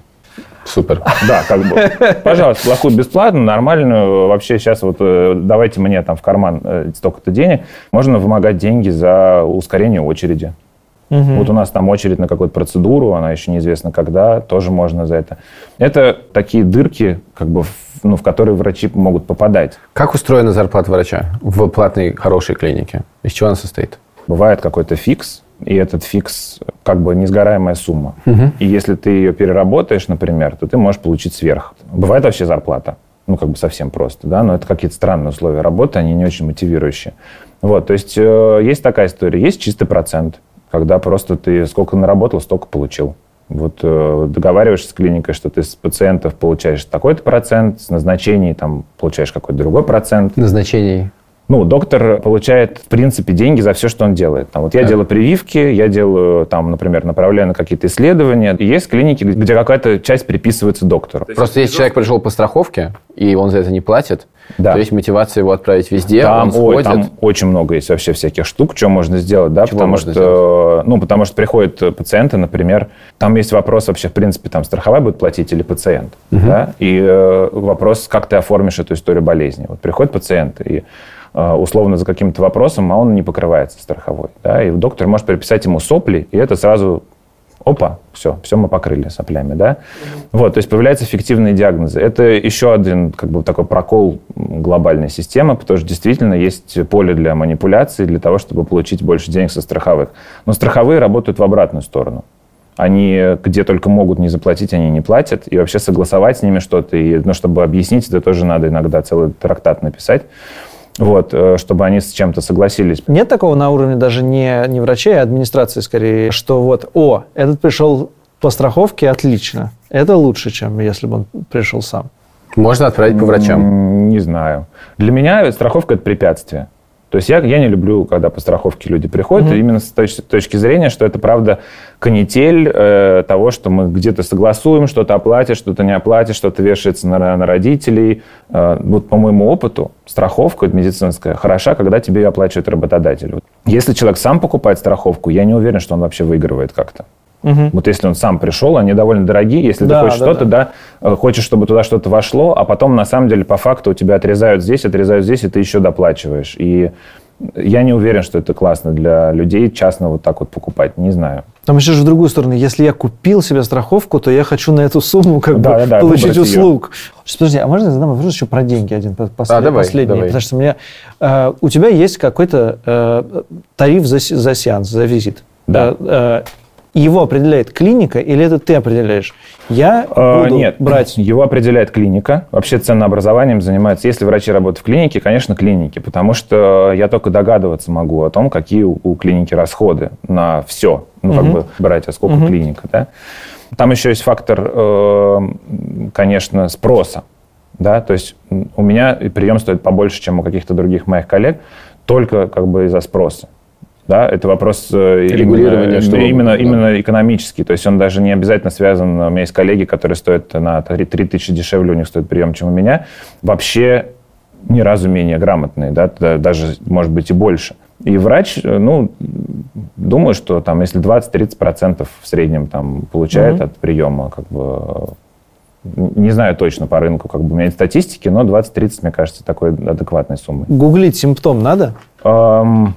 Супер. Да, как бы. Пожалуйста, плохую бесплатно, нормальную. Вообще сейчас вот э, давайте мне там в карман э, столько-то денег. Можно вымогать деньги за ускорение очереди. Вот у нас там очередь на какую-то процедуру, она еще неизвестно когда, тоже можно за это. Это такие дырки, как бы, в, ну, в которые врачи могут попадать. Как устроена зарплата врача в платной хорошей клинике? Из чего она состоит? Бывает какой-то фикс, и этот фикс как бы несгораемая сумма. И если ты ее переработаешь, например, то ты можешь получить сверх. Бывает вообще зарплата. Ну, как бы совсем просто, да, но это какие-то странные условия работы, они не очень мотивирующие. Вот, то есть э, есть такая история, есть чистый процент, когда просто ты сколько наработал, столько получил. Вот э, договариваешься с клиникой, что ты с пациентов получаешь такой-то процент, с назначений там получаешь какой-то другой процент. Назначений. Ну, доктор получает, в принципе, деньги за все, что он делает. Там, вот я Так. делаю прививки, я делаю, там, например, направляю на какие-то исследования. И есть клиники, где какая-то часть приписывается доктору. Просто если человек пришел по страховке, и он за это не платит, Да. то есть мотивация его отправить везде, Там, он ой, сходит. там очень много есть вообще всяких штук, что можно сделать, да, Чего потому можно что, ну, потому что приходят э, пациенты, например, там есть вопрос вообще, в принципе, там страховая будет платить или пациент, да, и э, вопрос, как ты оформишь эту историю болезни. Вот приходит пациент и условно за каким-то вопросом, а он не покрывается страховой, да, и доктор может приписать ему сопли, и это сразу опа, все, все мы покрыли соплями, да. Вот, то есть появляются фиктивные диагнозы. Это еще один как бы такой прокол глобальной системы, потому что действительно есть поле для манипуляции, для того, чтобы получить больше денег со страховых. Но страховые работают в обратную сторону. Они где только могут не заплатить, они не платят. И вообще согласовать с ними что-то, и, ну, чтобы объяснить, это тоже надо иногда целый трактат написать. Вот, э, чтобы они с чем-то согласились. Нет такого на уровне даже не, не врачей, а администрации скорее, что вот, о, этот пришел по страховке, отлично. Это лучше, чем если бы он пришел сам. Можно отправить по врачам. Не знаю. Для меня страховка – это препятствие. То есть я, я не люблю, когда по страховке люди приходят, именно с точ- точки зрения, что это, правда, канитель э, того, что мы где-то согласуем, что-то оплатишь, что-то не оплатишь, что-то вешается на, на родителей. Э, вот по моему опыту страховка медицинская хороша, когда тебе ее оплачивает работодатель. Вот Если человек сам покупает страховку, я не уверен, что он вообще выигрывает как-то. Вот если он сам пришел, они довольно дорогие. Если Да, ты хочешь да, что-то, да, э, хочешь, чтобы туда что-то вошло, а потом, на самом деле, по факту у тебя отрезают здесь, отрезают здесь, и ты еще доплачиваешь. И я не уверен, что это классно для людей частно вот так вот покупать. Не знаю. Там еще же в другую сторону. Если я купил себе страховку, то я хочу на эту сумму как Да, бы да, да, получить услуг. Сейчас, Подожди, а можно я задам вопрос еще про деньги один по- послед- А, давай, последний? давай. Потому что мне, э, у тебя есть какой-то э, тариф за, за сеанс, за визит. Да. Э, э, его определяет клиника или это ты определяешь? Я Э, буду Нет, брать... (clears throat) его определяет клиника. Вообще ценообразованием занимаются. Если врачи работают в клинике, конечно, клиники, потому что я только догадываться могу о том, какие у, у клиники расходы на все. Ну, как бы брать, а сколько клиника, да. Там еще есть фактор, э, конечно, спроса. Да? То есть у меня прием стоит побольше, чем у каких-то других моих коллег, только как бы из-за спроса. Да, это вопрос э, Регулирования, именно, чтобы- именно, да. именно экономический. То есть он даже не обязательно связан. У меня есть коллеги, которые стоят на 3 тысячи дешевле, у них стоит прием, чем у меня. Вообще ни разу менее грамотные, да, даже, может быть, и больше. И врач, э, ну, думаю, что там, если 20-30% в среднем там получает от приема, как бы, э, не знаю точно по рынку, как бы у меня нет статистики, но 20-30, мне кажется, такой адекватной суммой. Гуглить симптом надо? Эм,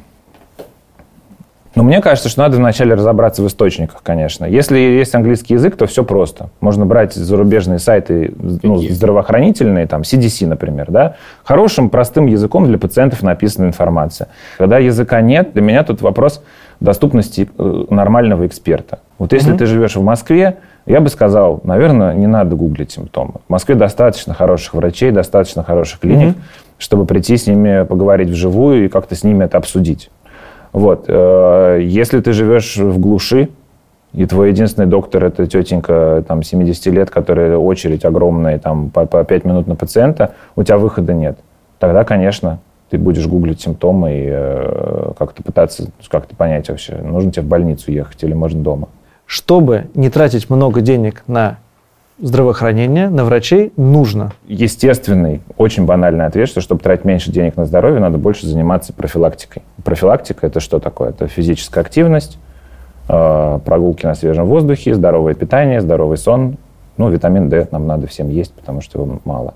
Ну, мне кажется, что надо вначале разобраться в источниках, конечно. Если есть английский язык, то все просто. Можно брать зарубежные сайты ну, здравоохранительные, там, CDC, например, да. Хорошим, простым языком для пациентов написана информация. Когда языка нет, для меня тут вопрос доступности э, нормального эксперта. Вот если ты живешь в Москве, я бы сказал, наверное, не надо гуглить симптомы. В Москве достаточно хороших врачей, достаточно хороших клиник, чтобы прийти с ними поговорить вживую и как-то с ними это обсудить. Вот. э, Если ты живешь в глуши, и твой единственный доктор это тетенька там, 70 лет, которая очередь огромная, там, по, по 5 минут на пациента, у тебя выхода нет. Тогда, конечно, ты будешь гуглить симптомы и э, как-то пытаться как-то понять вообще, нужно тебе в больницу ехать или можно дома. Чтобы не тратить много денег на здравоохранение, на врачей, нужно. естественный, очень банальный ответ, что чтобы тратить меньше денег на здоровье, надо больше заниматься профилактикой. Профилактика – это что такое? Это физическая активность, э, прогулки на свежем воздухе, здоровое питание, здоровый сон. Ну, витамин D нам надо всем есть, потому что его мало.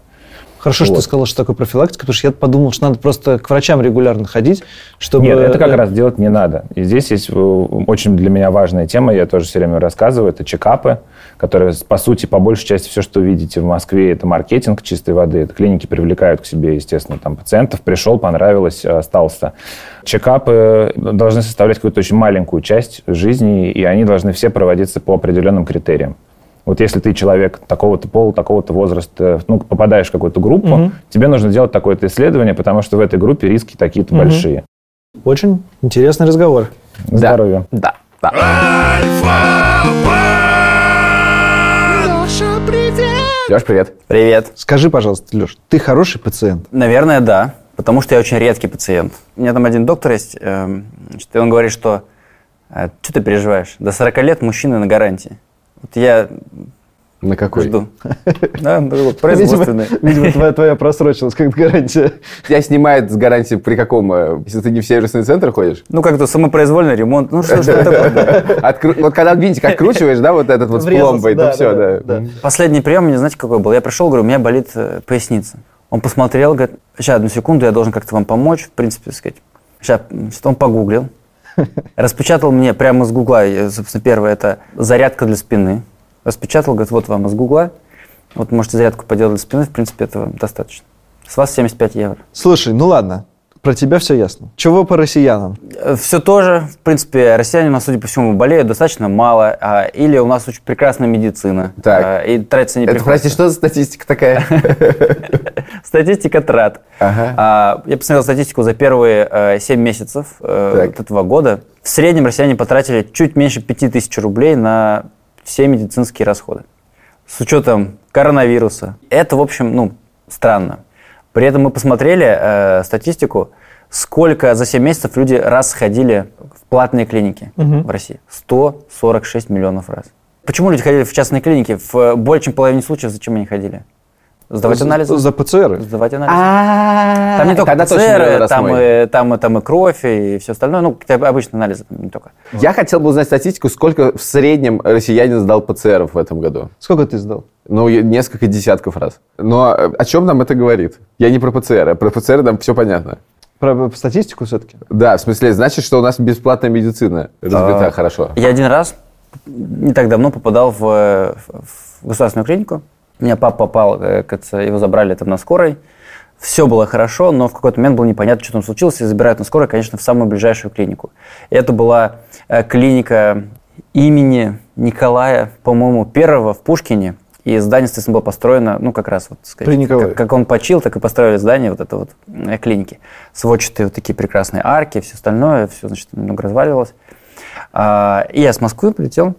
Хорошо, что Вот. ты сказал, что такое профилактика, потому что я подумал, что надо просто к врачам регулярно ходить, чтобы... Нет, это как э, раз делать не надо. И здесь есть э, очень для меня важная тема, я тоже все время рассказываю, это чекапы, которые, по сути, по большей части все, что вы видите в Москве, это маркетинг чистой воды. Это клиники привлекают к себе, естественно, там пациентов, пришел, понравилось, э, остался. Чекапы должны составлять какую-то очень маленькую часть жизни, и они должны все проводиться по определенным критериям. Вот если ты человек такого-то пола, такого-то возраста, ну, попадаешь в какую-то группу, тебе нужно делать такое-то исследование, потому что в этой группе риски такие-то большие. Очень интересный разговор. Здоровья. Да, да. Леш, привет. Привет. Скажи, пожалуйста, Леш, ты хороший пациент? Наверное, да. Потому что я очень редкий пациент. У меня там один доктор есть, значит, и он говорит, что что ты переживаешь? До 40 лет мужчины на гарантии. Вот я На какой? жду. (laughs) Да, ну, производственный. Видимо, видимо, твоя, твоя просрочилась как гарантия. Тебя снимает с гарантией при каком? э, Если ты не в сервисный центр ходишь? Ну, как-то самопроизвольный ремонт. Ну, что, что такое? (laughs) Откру- Вот когда винтик откручиваешь, да, вот этот вот с пломбой, да, то все, да, да. да. Последний прием, мне знаете, какой был? Я пришел, говорю, у меня болит э, поясница. Он посмотрел, говорит, сейчас, одну секунду, я должен как-то вам помочь, в принципе, сказать. Сейчас, он погуглил, распечатал мне прямо из гугла, э, собственно, первое, это зарядка для спины. Распечатал, говорит, вот вам из гугла, вот можете зарядку поделать для спины, в принципе, этого достаточно. С вас 75 евро. Слушай, ну ладно, про тебя все ясно. Чего по россиянам? Все тоже, в принципе, россияне у нас, судя по всему, болеют достаточно мало, а, или у нас очень прекрасная медицина, Так. а, и тратиться не Это, приходится. прости, что за статистика такая? (laughs) (laughs) Статистика трат. Ага. А, я посмотрел статистику за первые 7 месяцев э, вот этого года. В среднем россияне потратили чуть меньше 5000 рублей на все медицинские расходы. С учетом коронавируса. Это, в общем, ну, странно. При этом мы посмотрели э, статистику, сколько за 7 месяцев люди раз сходили в платные клиники в России. 146 миллионов раз. Почему люди ходили в частные клиники? В более чем половине случаев зачем они ходили? Сдавать анализы? За ПЦР. Сдавать анализы. А, Там не только ПЦР, там и, там, и, там и кровь, и все остальное. Ну, обычные анализы, не только. Я хотел бы узнать статистику, сколько в среднем россиянин сдал ПЦР в этом году. Сколько ты сдал? Ну, несколько десятков раз. Но э, о чем нам это говорит? Я не про ПЦР, а про ПЦР нам все понятно. Про про статистику все-таки? Да, в смысле, значит, что у нас бесплатная медицина развита А, хорошо. Я один раз, не так давно, попадал в, э, в государственную клинику. У меня папа попал, э, его забрали там на скорой. Все было хорошо, но в какой-то момент было непонятно, что там случилось, и забирают на скорой, конечно, в самую ближайшую клинику. Это была э, клиника имени Николая, по-моему, первого в Пушкине. И здание, естественно, было построено, ну, как раз, вот, сказать, как, как он почил, так и построили здание вот это вот э, клиники. Сводчатые вот такие прекрасные арки, все остальное, все, значит, немного разваливалось. А, и я с Москвы прилетел,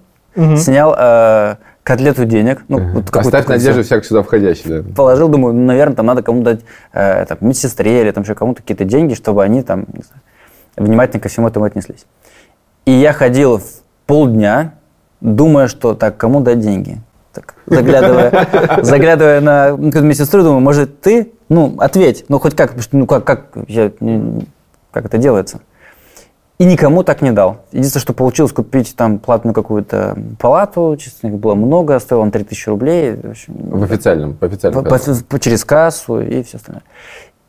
снял э, котлету денег. Ну, вот Оставь надежду всяк сюда входящий, да. Положил, думаю, ну, наверное, там надо кому-то дать, э, там, медсестре или там еще кому-то какие-то деньги, чтобы они там не знаю, внимательно ко всему этому отнеслись. И я ходил в полдня, думая, что так, кому дать деньги? Так, заглядывая, (laughs) заглядывая на медсестру, думаю, может, ты, ну, ответь, ну, хоть как, ну, как, как, я, как это делается? И никому так не дал. Единственное, что получилось купить там платную какую-то палату, честно, их было много, стоил он 3000 рублей. В общем, В официальном, по официальному. по- по- по- через кассу и все остальное.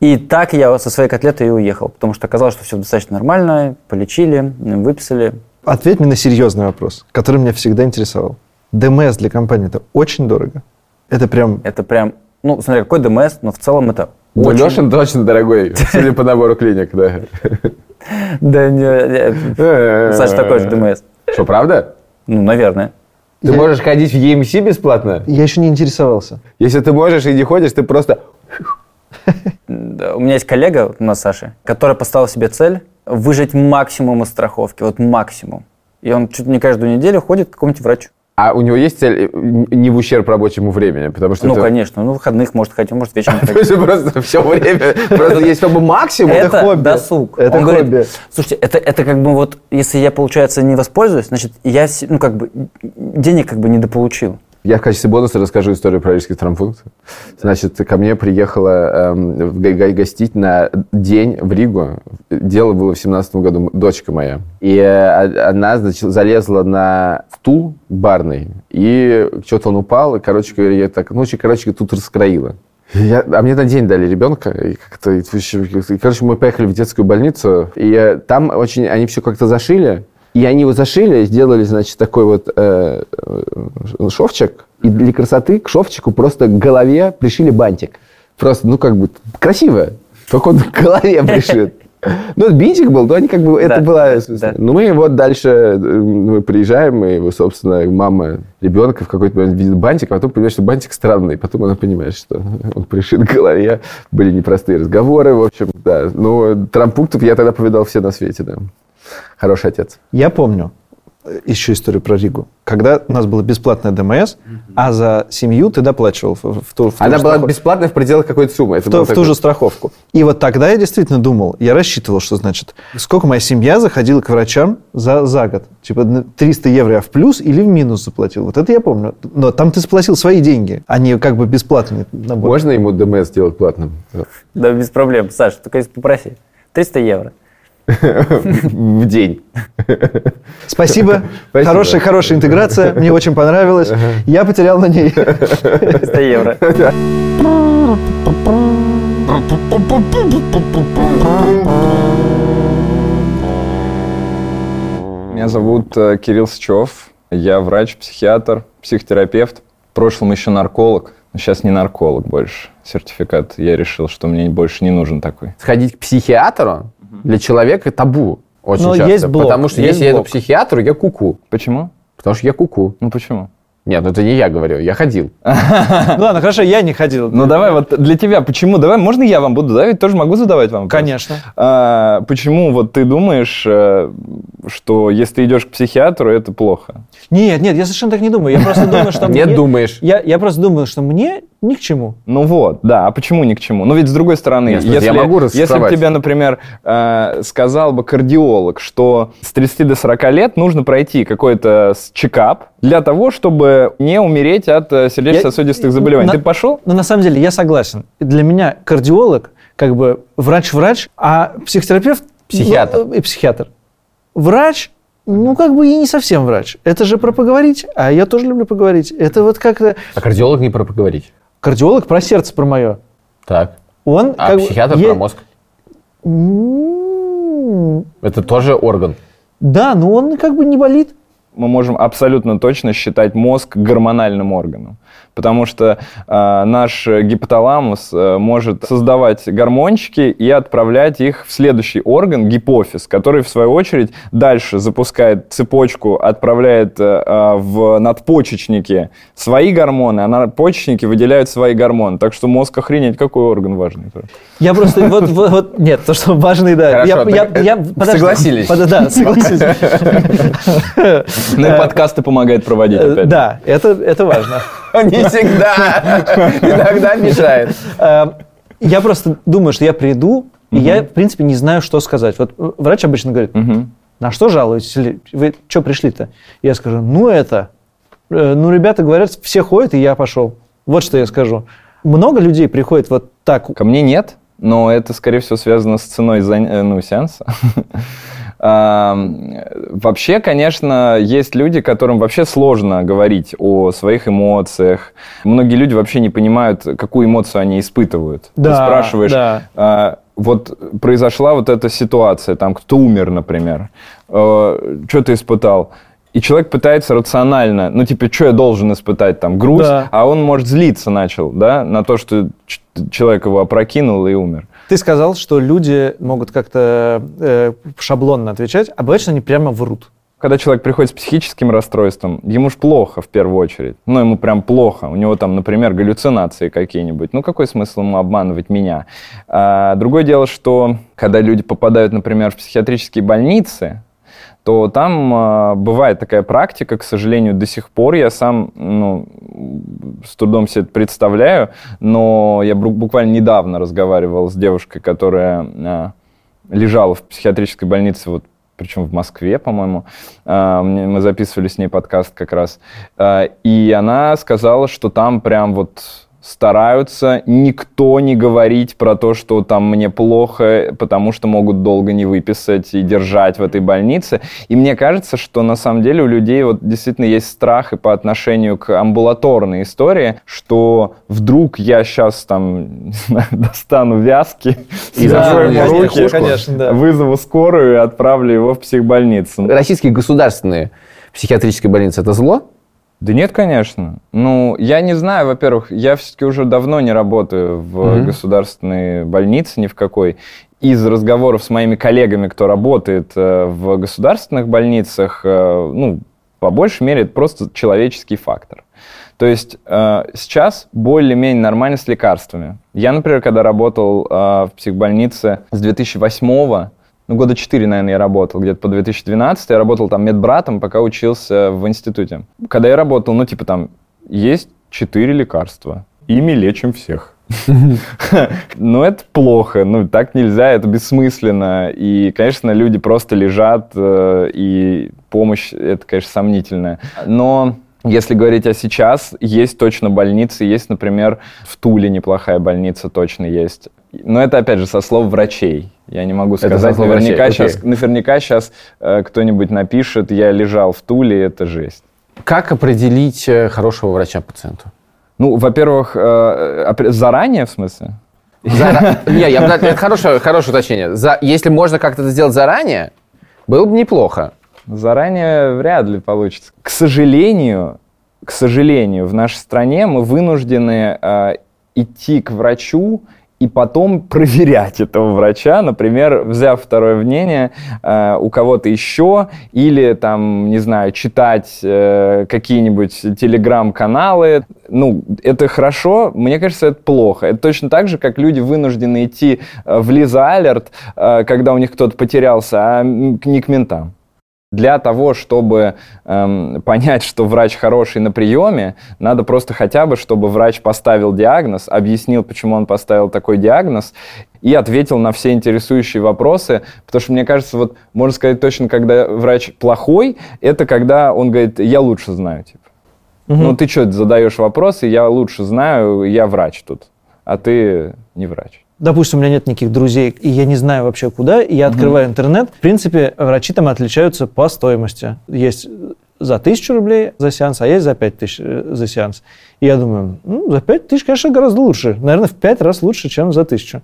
И так я со своей котлетой и уехал, потому что оказалось, что все достаточно нормально, полечили, выписали. Ответь мне на серьезный вопрос, который меня всегда интересовал. ДМС для компании это очень дорого. Это прям... Это прям, ну, смотри, какой ДМС, но в целом это Ну, очень... Лешин точно дорогой, судя по набору клиник, да. Да, не, Саша такой же ДМС. Что, правда? Ну, наверное. Ты можешь ходить в EMC бесплатно? Я еще не интересовался. Если ты можешь и не ходишь, ты просто... Да, У меня есть коллега, у нас Саша, который поставил себе цель выжать максимум из страховки, вот максимум. И он чуть не каждую неделю ходит к какому-нибудь врачу. А у него есть цель э, не в ущерб рабочему времени, потому что Ну, это- конечно, ну, выходных может ходить, может вечером (laughs) То ходить. есть просто все время, просто есть чтобы максимум. Это, хобби. досуг. Это хобби. слушайте, это, это как бы вот, если я, получается, не воспользуюсь, значит, я, ну, как бы, денег как бы недополучил. Я в качестве бонуса расскажу историю про рижский травмпункт. Значит, ко мне приехала эм, гостить на день в Ригу. Дело было в семнадцатом году, дочка моя. И э, а- она, значит, залезла на стул барный, и что-то он упал, и, короче говоря, я так, ну, короче, тут раскроила. Я- а мне на день дали ребенка. И как-то, и, короче, мы поехали в детскую больницу, и э, там очень, они все как-то зашили. И они его зашили, сделали, значит, такой вот э, э, шовчик. И для красоты к шовчику просто к голове пришили бантик. Просто, ну, как бы, красиво. Только он к голове (laughs) пришит. Ну, бинтик был, но они как бы, это Да, было... да. Ну, мы вот дальше, э, мы приезжаем, и, его, собственно, мама ребенка в какой-то момент видит бантик, а потом понимает, что бантик странный. Потом она понимает, что (laughs) он пришит к голове. Были непростые разговоры, в общем, да. Ну, травмпунктов я тогда повидал все на свете, да. Хороший отец. Я помню, э, еще историю про Ригу. Когда у нас было бесплатное ДМС, а за семью ты доплачивал в, в ту, в ту Она была страхов- бесплатная в пределах какой-то суммы. Это в, ту, в ту же страховку. И вот тогда я действительно думал, я рассчитывал, что значит, сколько моя семья заходила к врачам за, за год. Типа на 300 евро я в плюс или в минус заплатил. Вот это я помню. Но там ты заплатил свои деньги, а не как бы бесплатный набор. Можно ему ДМС сделать платным? Да, без проблем. Саш, только если попроси. 300 евро. (laughs) В день. Спасибо. Спасибо. Хорошая, хорошая интеграция. Мне очень понравилось. Я потерял на ней. 300 евро. Меня зовут э, Кирилл Сычев. Я врач, психиатр, психотерапевт. В прошлом еще нарколог. Но сейчас не нарколог больше. Сертификат. Я решил, что мне больше не нужен такой. Сходить к психиатру для человека табу очень Но часто. есть блок, Потому что есть если я иду к блок. психиатру, я куку. Почему? Потому что я куку. Ну почему? Нет, ну это не я говорю, я ходил. Ну (laughs) ладно, хорошо, я не ходил. Ну давай вот для тебя, почему? Давай, можно я вам буду? Давай тоже могу задавать вам вопрос? Конечно. А, почему вот ты думаешь, э, что если ты идешь к психиатру, это плохо? Нет, нет, я совершенно так не думаю. Я просто думаю, что (laughs) Нет, думаешь. Я, я просто думаю, что мне ни к чему. Ну вот, да, а почему ни к чему? Ну ведь с другой стороны, Нет, если, я могу если бы тебе, например, э, сказал бы кардиолог, что с 30 до 40 лет нужно пройти какой-то чекап для того, чтобы не умереть от э, сердечно-сосудистых Я- заболеваний, на- ты пошел? Но на самом деле я согласен. Для меня кардиолог, как бы врач-врач, а психотерапевт... Психиатр. ну, и психиатр. Врач, ну как бы и не совсем врач. Это же про поговорить, а я тоже люблю поговорить. Это вот как-то... А кардиолог не про поговорить. Кардиолог про сердце, про мое. Так. Он А как бы психиатр е- про мозг. Это тоже орган. Да, но он как бы не болит. мы можем абсолютно точно считать мозг гормональным органом. Потому что э, наш гипоталамус э, может создавать гормончики и отправлять их в следующий орган, гипофиз, который, в свою очередь, дальше запускает цепочку, отправляет э, э, в надпочечники свои гормоны, а надпочечники выделяют свои гормоны. Так что мозг охренеть, какой орган важный. Я просто вот, вот, вот- нет, то что важный, да. Хорошо, я, я, я- э, подожди. согласились. Под- да, согласились. (laughs) Ну и подкасты помогает проводить Э. Да, это, это важно. (laughs) Не всегда. (laughs) Иногда мешает. Э, Я просто думаю, что я приду, и я, в принципе, не знаю, что сказать. Вот э, врач обычно говорит, на что жалуетесь? Вы что пришли-то? Я скажу, ну это, э, ну ребята говорят, все ходят, и я пошел. Вот что я скажу. Много людей приходит вот так. Ко мне нет, но это, скорее всего, связано с ценой ну, сеанса. (laughs) Вообще, конечно, есть люди, которым вообще сложно говорить о своих эмоциях. Многие люди вообще не понимают, какую эмоцию они испытывают. Ты Да, спрашиваешь, да. а, вот произошла вот эта ситуация, там кто умер, например, что ты испытал? И человек пытается рационально, ну, типа, что я должен испытать, там, грусть, Да. а он, может, злиться начал, да, на то, что человек его опрокинул и умер. Ты сказал, что люди могут как-то э, шаблонно отвечать, а бывает, они прямо врут. Когда человек приходит с психическим расстройством, ему ж плохо в первую очередь. Ну, ему прям плохо. У него там, например, галлюцинации какие-нибудь. Ну, какой смысл ему обманывать меня? А, другое дело, что когда люди попадают, например, в психиатрические больницы, то там а, бывает такая практика, к сожалению, до сих пор я сам ну, с трудом себе это представляю, но я буквально недавно разговаривал с девушкой, которая а, лежала в психиатрической больнице, вот причем в Москве, по-моему. А, Мы записывали с ней подкаст как раз. И она сказала, что там прям вот стараются никто не говорить про то, что там мне плохо, потому что могут долго не выписать и держать в этой больнице. И мне кажется, что на самом деле у людей вот действительно есть страх и по отношению к амбулаторной истории, что вдруг я сейчас там (laughs) знаю, достану вязки, И в руки, конечно, да. вызову скорую и отправлю его в психбольницу. Российские государственные психиатрические больницы – это зло? Да нет, конечно. Ну, я не знаю, во-первых, я все-таки уже давно не работаю в Мгм. государственной больнице ни в какой. Из разговоров с моими коллегами, кто работает э, в государственных больницах, э, ну, по большей мере, это просто человеческий фактор. То есть э, сейчас более-менее нормально с лекарствами. Я, например, когда работал э, в психбольнице с 2008 ну, года 4, наверное, я работал, где-то по 2012. Я работал там медбратом, пока учился в институте. Когда я работал, ну, типа там, есть 4 лекарства. Ими лечим всех. (laughs) Ну, это плохо, ну, так нельзя, это бессмысленно. И, конечно, люди просто лежат, э, и помощь, это, конечно, сомнительная. Но если говорить о сейчас, есть точно больницы, есть, например, в Туле неплохая больница точно есть. Но это, опять же, со слов врачей. Я не могу сказать, наверняка, врачей, сейчас, наверняка сейчас э, кто-нибудь напишет, я лежал в Туле, это жесть. Как определить э, хорошего врача пациенту? Ну, во-первых, э, заранее, в смысле? Зара- (laughs) Не, я, это хорошее, хорошее уточнение. За- Если можно как-то это сделать заранее, было бы неплохо. Заранее вряд ли получится. К сожалению, к сожалению, в нашей стране мы вынуждены э, идти к врачу и потом (laughs) проверять этого врача, например, взяв второе мнение э, у кого-то еще, или там, не знаю, читать э, какие-нибудь телеграм-каналы. Ну, это хорошо, мне кажется, это плохо. Это точно так же, как люди вынуждены идти э, в Лиза Алерт, э, когда у них кто-то потерялся, а не к ментам. Для того, чтобы эм, понять, что врач хороший на приеме, надо просто хотя бы, чтобы врач поставил диагноз, объяснил, почему он поставил такой диагноз, и ответил на все интересующие вопросы. Потому что, мне кажется, вот можно сказать точно, когда врач плохой, это когда он говорит, я лучше знаю, типа. Ну, ты что, задаешь вопросы, я лучше знаю, я врач тут, а ты не врач. Допустим, у меня нет никаких друзей, и я не знаю вообще куда, и я открываю интернет. В принципе, врачи там отличаются по стоимости. Есть за тысячу рублей за сеанс, а есть за пять тысяч э, за сеанс. И я думаю, ну, за пять тысяч, конечно, гораздо лучше. Наверное, в пять раз лучше, чем за тысячу.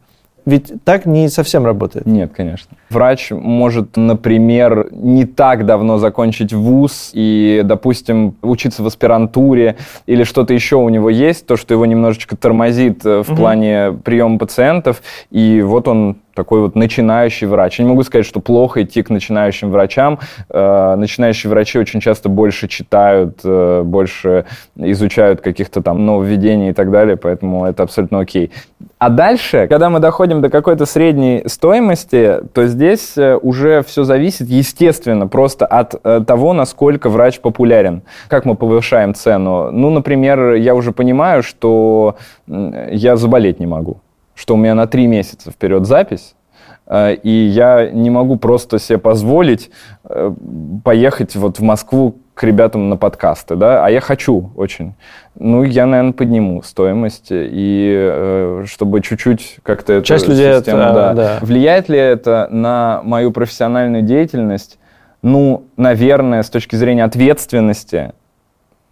Ведь так не совсем работает. Нет, конечно. Врач может, например, не так давно закончить вуз и, допустим, учиться в аспирантуре или что-то еще у него есть, то, что его немножечко тормозит э, в плане приема пациентов, и вот он такой вот начинающий врач. Я не могу сказать, что плохо идти к начинающим врачам. Э, Начинающие врачи очень часто больше читают, э, больше изучают каких-то там нововведений и так далее, поэтому это абсолютно окей. А дальше, когда мы доходим до какой-то средней стоимости, то здесь э, уже все зависит, естественно, просто от того, насколько врач популярен. Как мы повышаем цену? Ну, например, я уже понимаю, что я заболеть не могу, что у меня на три месяца вперед запись, э, и я не могу просто себе позволить э, поехать вот в Москву к ребятам на подкасты, да, а я хочу очень. Ну, я, наверное, подниму стоимость, и э, чтобы чуть-чуть как-то эту Часть людей систему, это, да. да. Влияет ли это на мою профессиональную деятельность? Ну, наверное, с точки зрения ответственности,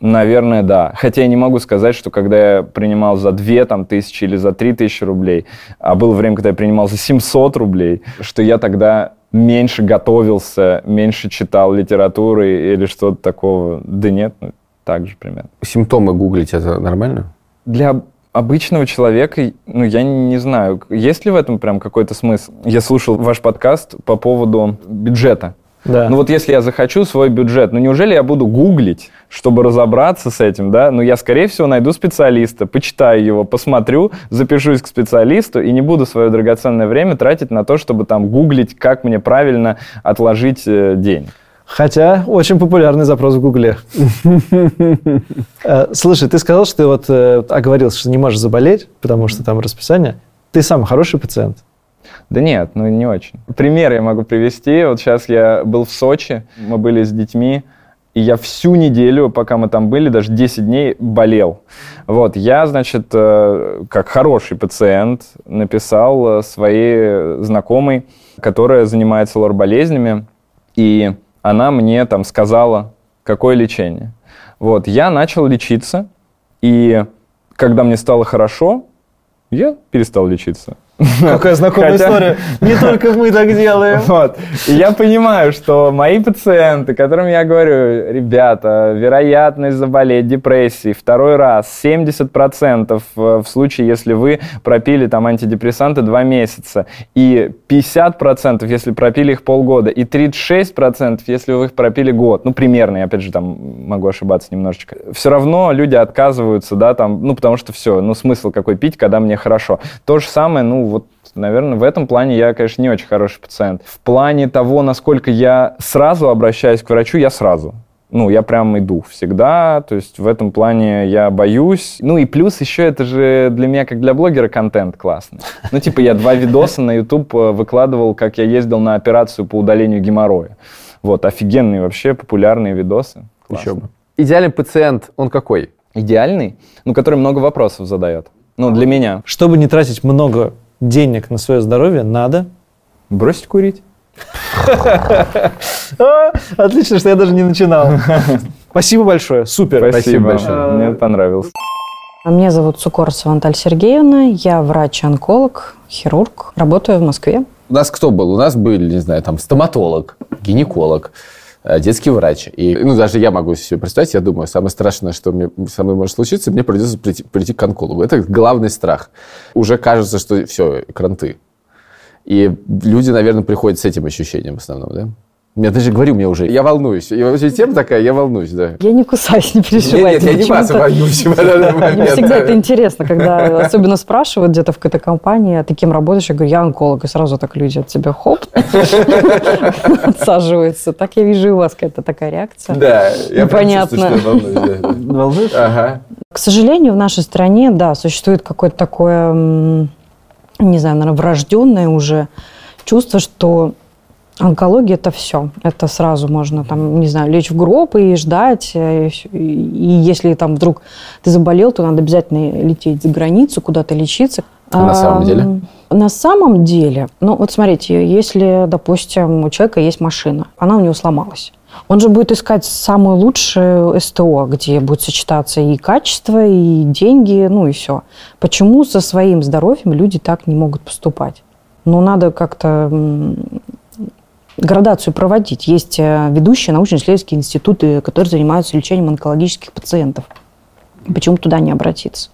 наверное, да. Хотя я не могу сказать, что когда я принимал за 2 там, тысячи или за 3 тысячи рублей, а было время, когда я принимал за 700 рублей, что я тогда меньше готовился, меньше читал литературы или что-то такого. Да нет, ну, так же примерно. Симптомы гуглить это нормально? Для обычного человека, ну, я не знаю, есть ли в этом прям какой-то смысл. Я слушал ваш подкаст по поводу бюджета. Да. Ну вот если я захочу свой бюджет, ну неужели я буду гуглить, чтобы разобраться с этим, да? Ну я, скорее всего, найду специалиста, почитаю его, посмотрю, запишусь к специалисту и не буду свое драгоценное время тратить на то, чтобы там гуглить, как мне правильно отложить э, денег. Хотя очень популярный запрос в Гугле. Э, Слушай, ты сказал, что ты вот э, оговорился, что не можешь заболеть, потому что там расписание. Ты сам хороший пациент. Да нет, ну не очень. Пример я могу привести. Вот сейчас я был в Сочи, мы были с детьми, и я всю неделю, пока мы там были, даже 10 дней болел. Вот, я, значит, э, как хороший пациент, написал э, своей знакомой, которая занимается лор-болезнями, и она мне там сказала, какое лечение. Вот, я начал лечиться, и когда мне стало хорошо, я перестал лечиться. Какая знакомая Хотя- история. Не только мы так делаем. Вот. И я понимаю, что мои пациенты, которым я говорю, ребята, вероятность заболеть депрессией второй раз 70% в в случае, если вы пропили там антидепрессанты два месяца, и 50%, если пропили их полгода, и 36%, если вы их пропили год. Ну, примерно, я опять же там могу ошибаться немножечко. Все равно люди отказываются, да, там, ну, потому что все, ну, смысл какой пить, когда мне хорошо. То же самое, ну, вот, наверное, в этом плане я, конечно, не очень хороший пациент. В плане того, насколько я сразу обращаюсь к врачу, я сразу. Ну, я прям иду всегда, то есть в этом плане я боюсь. Ну и плюс еще это же для меня, как для блогера, контент классный. Ну, типа я два видоса на YouTube э, выкладывал, как я ездил на операцию по удалению геморроя. Вот, офигенные вообще популярные видосы. Классно. Еще бы. Идеальный пациент, он какой? Идеальный, ну, который много вопросов задает. Ну, для меня. Чтобы не тратить много денег на свое здоровье, надо... Бросить курить. (laughs) А, Отлично, что я даже не начинал. (laughs) Спасибо большое, супер. Спасибо большое, мне понравилось. Меня зовут Сукорцева Анталь Сергеевна, я врач-онколог, хирург, работаю в Москве. У нас кто был? У нас были, не знаю, там стоматолог, гинеколог, детский врач. И, ну, даже я могу себе представить, я думаю, самое страшное, что мне со мной может случиться, мне придется прийти, прийти к онкологу. Это главный страх. Уже кажется, что все, кранты. И люди, наверное, приходят с этим ощущением в основном, да? Я даже говорю, мне уже, я волнуюсь. И вообще тема такая, я волнуюсь, да. Я не кусаюсь, не Нет, переживайте. нет, я не вас боюсь (laughs) Мне всегда это интересно, когда особенно спрашивают где-то в какой-то компании, а ты кем работаешь? Я говорю, я онколог. И сразу так люди от тебя хоп, (laughs) отсаживаются. Так я вижу и у вас какая-то такая реакция. Да, я я волнуюсь? Ага. К сожалению, в нашей стране, да, существует какое-то такое, не знаю, наверное, врожденное уже чувство, что онкология – это все. Это сразу можно, там, не знаю, лечь в гроб и ждать. э, И. И- если там вдруг ты заболел, то надо обязательно лететь за границу, куда-то лечиться. А на самом Ам, деле? На самом деле, ну вот смотрите, если, допустим, у человека есть машина, она у него сломалась. Он же будет искать самую лучшую СТО, где будет сочетаться и качество, и деньги, ну и все. Почему со своим здоровьем люди так не могут поступать? Ну, надо как-то градацию проводить. Есть э, ведущие научно-исследовательские институты, которые занимаются лечением онкологических пациентов. Почему туда не обратиться?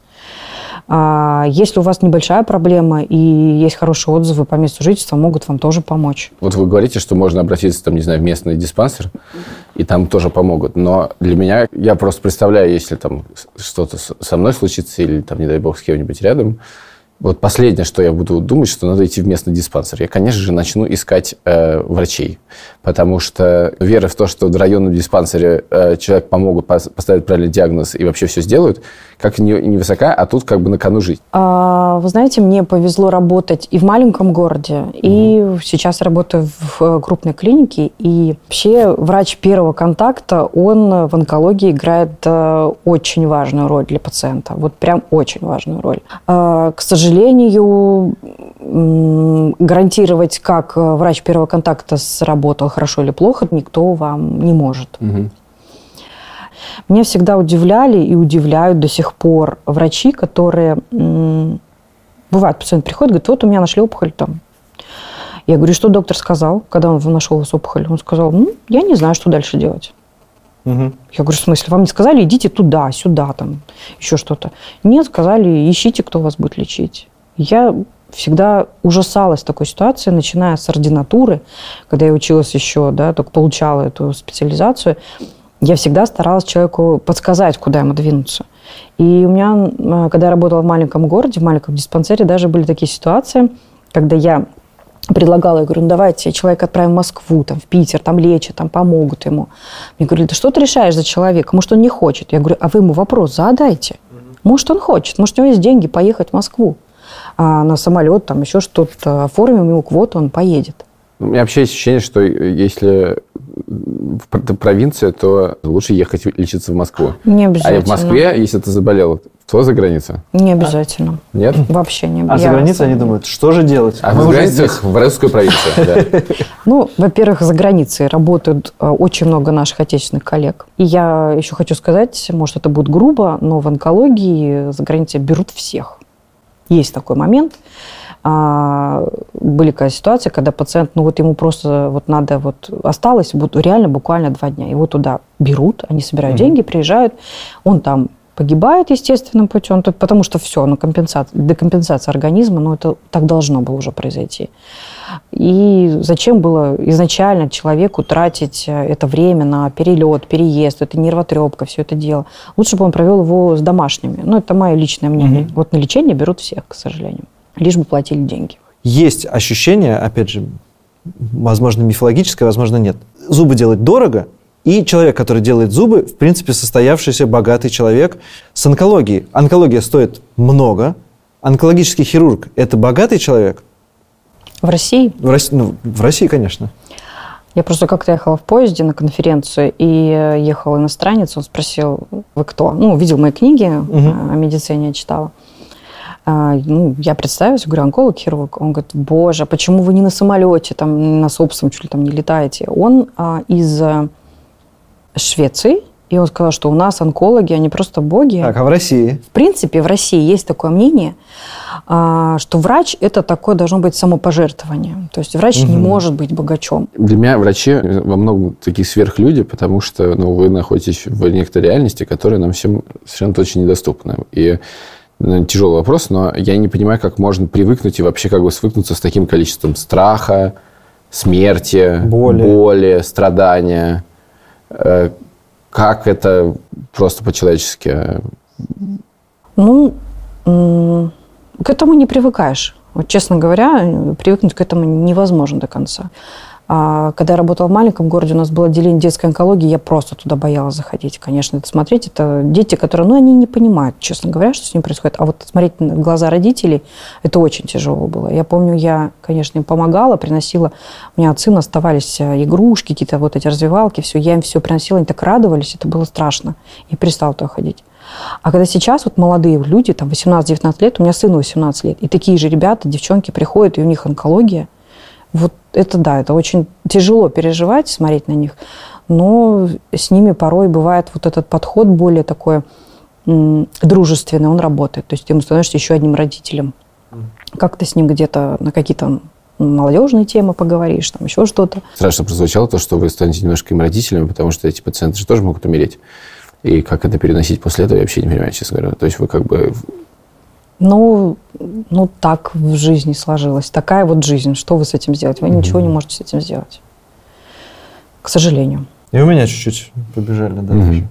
А, Если у вас небольшая проблема и есть хорошие отзывы по месту жительства, могут вам тоже помочь. Вот вы говорите, что можно обратиться, там, не знаю, в местный диспансер, и там тоже помогут. Но для меня, я просто представляю, если там что-то со мной случится, или там, не дай бог, с кем-нибудь рядом, вот последнее, что я буду думать, что надо идти в местный диспансер. Я, конечно же, начну искать э, врачей, потому что вера в то, что в районном диспансере э, человек помогут, пос- поставят правильный диагноз и вообще все сделают, как не, невысока, а тут как бы на кону жизнь. А, Вы знаете, мне повезло работать и в маленьком городе, и сейчас работаю в э, крупной клинике. И вообще врач первого контакта, он в онкологии играет э, очень важную роль для пациента. Вот прям очень важную роль. А, К сожалению, м, гарантировать, как э, врач первого контакта сработал хорошо или плохо, никто вам не может. Меня всегда удивляли и удивляют до сих пор врачи, которые... м, Бывает, пациент приходит, говорит, вот у меня нашли опухоль там. Я говорю, что доктор сказал, когда он нашел у вас опухоль? Он сказал, ну, я не знаю, что дальше делать. Мгм. Я говорю, в смысле, вам не сказали, идите туда, сюда, там, еще что-то. Нет, сказали, ищите, кто вас будет лечить. Я всегда ужасалась такой ситуации, начиная с ординатуры, когда я училась еще, да, только получала эту специализацию, я всегда старалась человеку подсказать, куда ему двинуться. И у меня, когда я работала в маленьком городе, в маленьком диспансере, даже были такие ситуации, когда я предлагала, я говорю, ну давайте человека отправим в Москву, там, в Питер, там лечат, там помогут ему. Мне говорили, да что ты решаешь за человека? Может, он не хочет? Я говорю, а вы ему вопрос задайте. Может, он хочет, может, у него есть деньги поехать в Москву а, на самолет, там еще что-то, оформим ему квоту, он поедет. У меня вообще есть ощущение, что если в пр- провинция, то лучше ехать лечиться в Москву. Не А обязательно. в Москве, если ты заболел, то за граница. Не обязательно. Нет? Вообще не А за границей они думают, что же делать? А Мы в уже границах в русскую провинцию. да. (laughs) Ну, во-первых, за границей работают э, очень много наших отечественных коллег. И я еще хочу сказать, может, это будет грубо, но в онкологии за границей берут всех. Есть такой момент. А, были какая ситуация, когда пациент, ну вот ему просто вот надо вот осталось вот реально буквально два дня. Его туда берут, они собирают деньги, приезжают, он там погибает естественным путем, то- потому что все, ну, компенсация, декомпенсация организма, ну, это так должно было уже произойти. И зачем было изначально человеку тратить э, это время на перелет, переезд, это нервотрепка, все это дело. Лучше бы он провел его с домашними. Ну, это мое личное мнение. Вот на лечение берут всех, к сожалению. лишь бы платили деньги. Есть ощущение, опять же, возможно, мифологическое, возможно, нет. Зубы делать дорого, и человек, который делает зубы, в принципе, состоявшийся богатый человек с онкологией. Онкология стоит много. Онкологический хирург – это богатый человек? В России В России, ну, в России, конечно. Я просто как-то ехала в поезде на конференцию, и э, ехал иностранец, он спросил, вы кто? Ну, видел мои книги, э, о медицине я читала. А, ну, я представилась, говорю, онколог, хирург. Он говорит, боже, а почему вы не на самолете, там, на собственном, чуть ли там не летаете? Он а, из э, Швеции, и он сказал, что у нас онкологи, они просто боги. Так, а в России? В принципе, в России есть такое мнение, а, что врач – это такое должно быть самопожертвование. То есть врач не Мгм. может быть богачом. Для меня врачи во многом такие сверхлюди, потому что ну, вы находитесь в некоторой реальности, которая нам всем совершенно точно недоступна. И тяжелый вопрос, но я не понимаю, как можно привыкнуть и вообще как бы свыкнуться с таким количеством страха, смерти, Боли. страдания. Э, Как это просто по-человечески? Ну, к этому не привыкаешь. Вот, честно говоря, привыкнуть к этому невозможно до конца. А когда я работала в маленьком городе, у нас было отделение детской онкологии, я просто туда боялась заходить. Конечно, это смотреть, это дети, которые, ну, они не понимают, честно говоря, что с ними происходит. А вот смотреть на глаза родителей, это очень тяжело было. Я помню, я, конечно, им помогала, приносила, у меня от сына оставались э, игрушки, какие-то вот эти развивалки, все, я им все приносила, они так радовались, это было страшно. Я перестала туда ходить. А когда сейчас вот молодые люди, там 18-19 лет, у меня сыну 18 лет, и такие же ребята, девчонки приходят, и у них онкология, вот это да, это очень тяжело переживать, смотреть на них, но с ними порой бывает вот этот подход более такой дружественный, он работает. То есть ты ему становишься еще одним родителем. Как ты с ним где-то на какие-то молодежные темы поговоришь, там еще что-то. Страшно прозвучало то, что вы станете немножко им родителями, потому что эти пациенты же тоже могут умереть. И как это переносить после этого, я вообще не понимаю, честно говоря. То есть вы как бы... Ну, ну, так в жизни сложилось. Такая вот жизнь. Что вы с этим сделать? Вы ничего не можете с этим сделать. К сожалению. И у меня чуть-чуть побежали дальше. Мгм.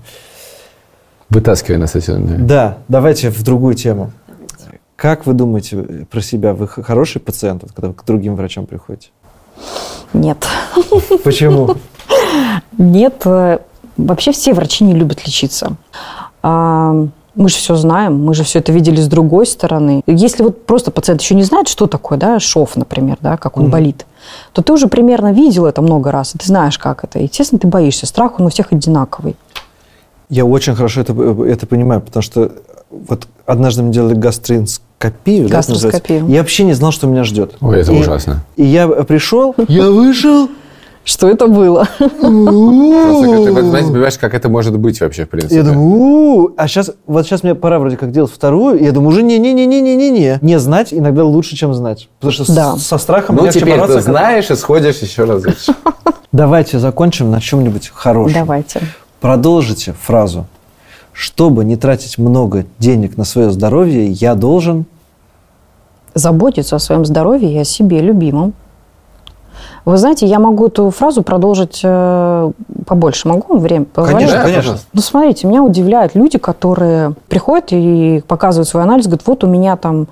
Вытаскивая нас отсюда. да. Да, давайте в другую тему. Как вы думаете про себя? Вы хороший пациент, вот когда вы к другим врачам приходите? Нет. Почему? (laughs) Нет. э, Вообще все врачи не любят лечиться. Мы же все знаем, мы же все это видели с другой стороны. Если вот просто пациент еще не знает, что такое, да, шов, например, да, как он Мгм. болит, то ты уже примерно видел это много раз, и ты знаешь, как это. Естественно, ты боишься. Страх, он у всех одинаковый. Я очень хорошо это, это понимаю, потому что вот однажды мы делали гастроскопию. да? Гастроскопию. Я вообще не знал, что меня ждет. Ой, это И- ужасно. И я пришел, я вышел. Что это было? Знаете, понимаешь, как это может быть вообще, в принципе. Я думаю, а сейчас, вот сейчас мне пора вроде как делать вторую, и я думаю, уже не-не-не-не-не-не. Не знать иногда лучше, чем знать. Потому что со страхом Ну, теперь ты знаешь и сходишь еще раз. (laughs) Давайте закончим на чем-нибудь хорошем. Давайте. Продолжите фразу. Чтобы не тратить много денег на свое здоровье, я должен... заботиться о своем здоровье и о себе любимом. Вы знаете, я могу эту фразу продолжить э, побольше. Могу время позволять? Конечно, Да, конечно. Ну, смотрите, меня удивляют люди, которые приходят и показывают свой анализ, говорят, вот у меня там,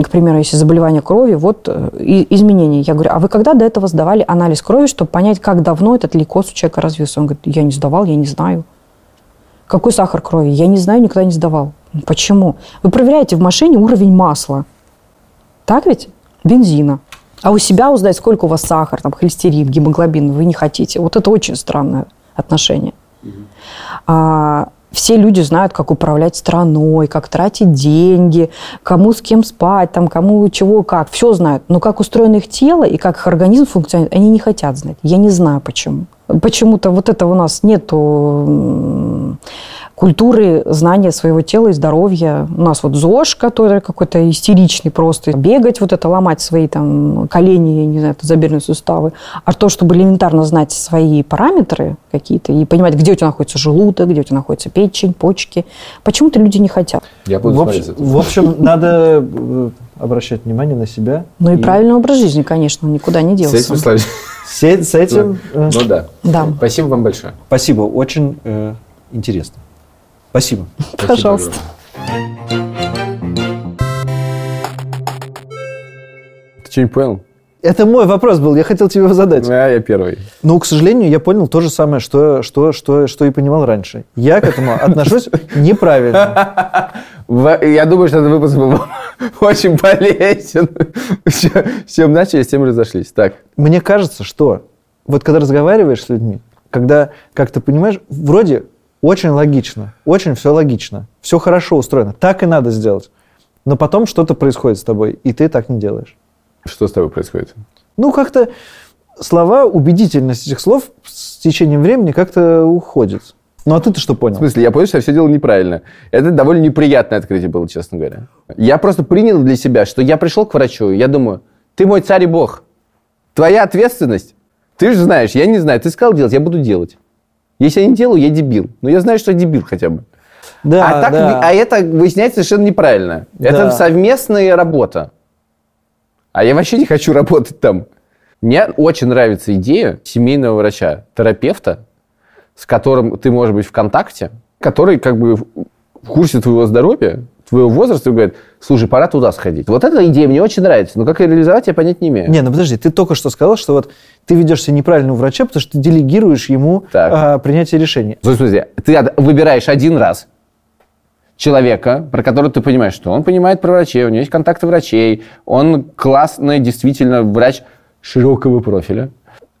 к примеру, если заболевание крови, вот э, изменения. Я говорю, а вы когда до этого сдавали анализ крови, чтобы понять, как давно этот лейкоз у человека развился? Он говорит, я не сдавал, я не знаю. Какой сахар крови? Я не знаю, никогда не сдавал. Почему? Вы проверяете в машине уровень масла. Так ведь? Бензина. А у себя узнать, сколько у вас сахар, там, холестерин, гемоглобин, вы не хотите. Вот это очень странное отношение. А, все люди знают, как управлять страной, как тратить деньги, кому с кем спать, там, кому чего, как. Все знают. Но как устроено их тело и как их организм функционирует, они не хотят знать. Я не знаю, почему. Почему-то вот это у нас нету культуры знания своего тела и здоровья. У нас вот ЗОЖ, который какой-то истеричный просто. Бегать, вот это ломать свои там колени, я не знаю, тазобедренные суставы. А то, чтобы элементарно знать свои параметры какие-то и понимать, где у тебя находится желудок, где у тебя находится печень, почки. Почему-то люди не хотят. Я буду В смотреть общем, это. в общем, надо э, обращать внимание на себя. Ну и, правильный образ жизни, конечно, он никуда не С делся. этим сложнее. С, с этим... (laughs) э, Ну да. Да. Спасибо вам большое. Спасибо, очень э, интересно. Спасибо. (laughs) Пожалуйста. Ты что, не понял? Это мой вопрос был, я хотел тебе его задать. А, я первый. Но, к сожалению, я понял то же самое, что, что, что, что и понимал раньше. Я к этому отношусь (laughs) неправильно. Я думаю, что этот выпуск был (laughs) очень полезен. Всё- С чем начали, с тем разошлись. Так, Мне кажется, что вот когда разговариваешь с людьми, когда, как ты понимаешь, вроде очень логично, очень все логично, все хорошо устроено, так и надо сделать. Но потом что-то происходит с тобой, и ты так не делаешь. что с тобой происходит? Ну, как-то слова, убедительность этих слов с течением времени как-то уходит. Ну, а ты-то что В понял? смысле, я понял, что я все делал неправильно. Это довольно неприятное открытие было, честно говоря. Я просто принял для себя, что я пришел к врачу, я думаю, ты мой царь и бог. Твоя ответственность. Ты же знаешь, я не знаю, ты сказал делать, я буду делать. Если я не делаю, я дебил. Но я знаю, что я дебил хотя бы. Да, а, так, да. а это выясняется совершенно неправильно. Да. Это совместная работа. А я вообще не хочу работать там. Мне очень нравится идея семейного врача, терапевта, с которым ты можешь быть в контакте, который как бы в курсе твоего здоровья, твоего возраста, и говорит, слушай, пора туда сходить. Вот эта идея мне очень нравится, но как ее реализовать, я понять не имею. Не, ну подожди, ты только что сказал, что вот ты ведешь себя неправильно у врача, потому что ты делегируешь ему Так. а, принятие решений. В смысле, ты выбираешь один раз человека, про которого ты понимаешь, что он понимает про врачей, у него есть контакты врачей, он классный, действительно, врач широкого профиля.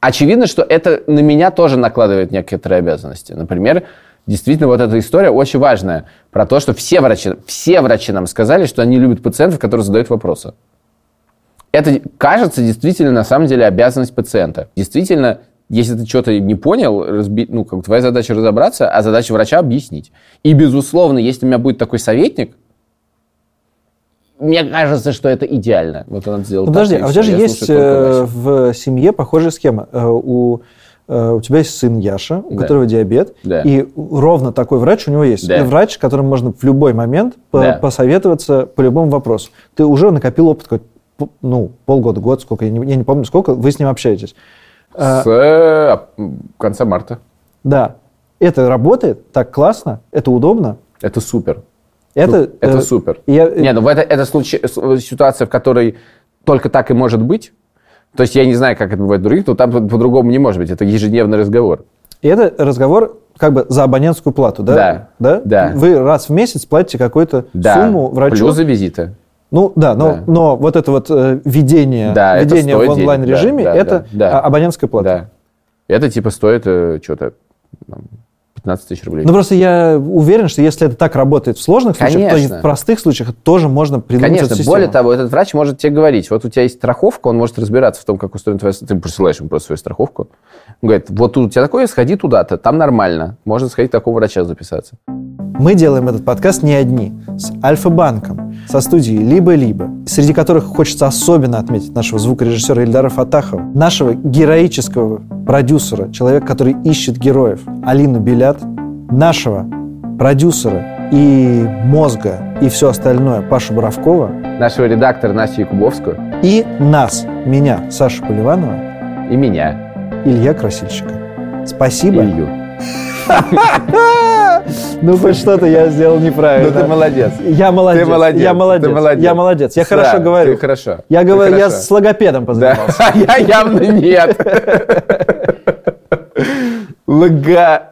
Очевидно, что это на меня тоже накладывает некоторые обязанности. Например, действительно, вот эта история очень важная про то, что все врачи, все врачи нам сказали, что они любят пациентов, которые задают вопросы. Это, кажется, действительно, на самом деле, обязанность пациента. Действительно, если ты что-то не понял, разби- ну, как твоя задача разобраться, а задача врача объяснить. И, безусловно, если у меня будет такой советник, мне кажется, что это идеально. Вот он сделал Ну, так, подожди, и а у тебя же есть э, в семье похожая схема. Э, У, э, у тебя есть сын Яша, у Да. которого диабет, Да. и ровно такой врач у него есть. Да. Врач, которым можно в любой момент по- Да. посоветоваться по любому вопросу. Ты уже накопил опыт, какой-то, п- ну, полгода, год, сколько, я не, я не помню, сколько вы с ним общаетесь. С ап- конца марта. Да, это работает, так классно, это удобно. Это супер. Это, это э, супер. я- Не, ну это, это случай- с- ситуация, в которой только так и может быть. То есть я не знаю, как это бывает в других, но там по- по-другому не может быть. Это ежедневный разговор. И это разговор как бы за абонентскую плату, да? Да. Да? Да. Вы раз в месяц платите какую-то Да. сумму врачу. Плюс за визиты. Ну да, но, Да. но вот это вот э, ведение, Да, ведение в онлайн-режиме, да, да, это да, да. а, абонентская плата. Да. Это типа стоит э, что-то 15 тысяч рублей. Ну просто я уверен, что если это так работает в сложных случаях, то и Конечно. в простых случаях тоже можно придумать Конечно, эту более того, этот врач может тебе говорить, вот у тебя есть страховка, он может разбираться в том, как устроена твоя... Ты присылаешь ему просто свою страховку. Он говорит, вот тут у тебя такое, сходи туда-то, там нормально. Можно сходить к такому врача записаться. Мы делаем этот подкаст не одни, с Альфа-банком, со студией «Либо-либо», среди которых хочется особенно отметить нашего звукорежиссера Ильдара Фатахова, нашего героического продюсера, человека, который ищет героев, Алину Белят, нашего продюсера и мозга, и все остальное Пашу Боровкова, Нашего редактора Настю Якубовскую и нас, меня, Сашу Поливанова, и меня, Илья Красильщика. Спасибо. Илью. (laughs) Ну, хоть что-то я сделал неправильно. Ну, ты молодец. Я молодец. Ты молодец, Я молодец. ты молодец. Я молодец. Я хорошо говорю. ты хорошо. Я говорю, я с логопедом Да, позанимался. (laughs) я явно нет. (laughs) Лга.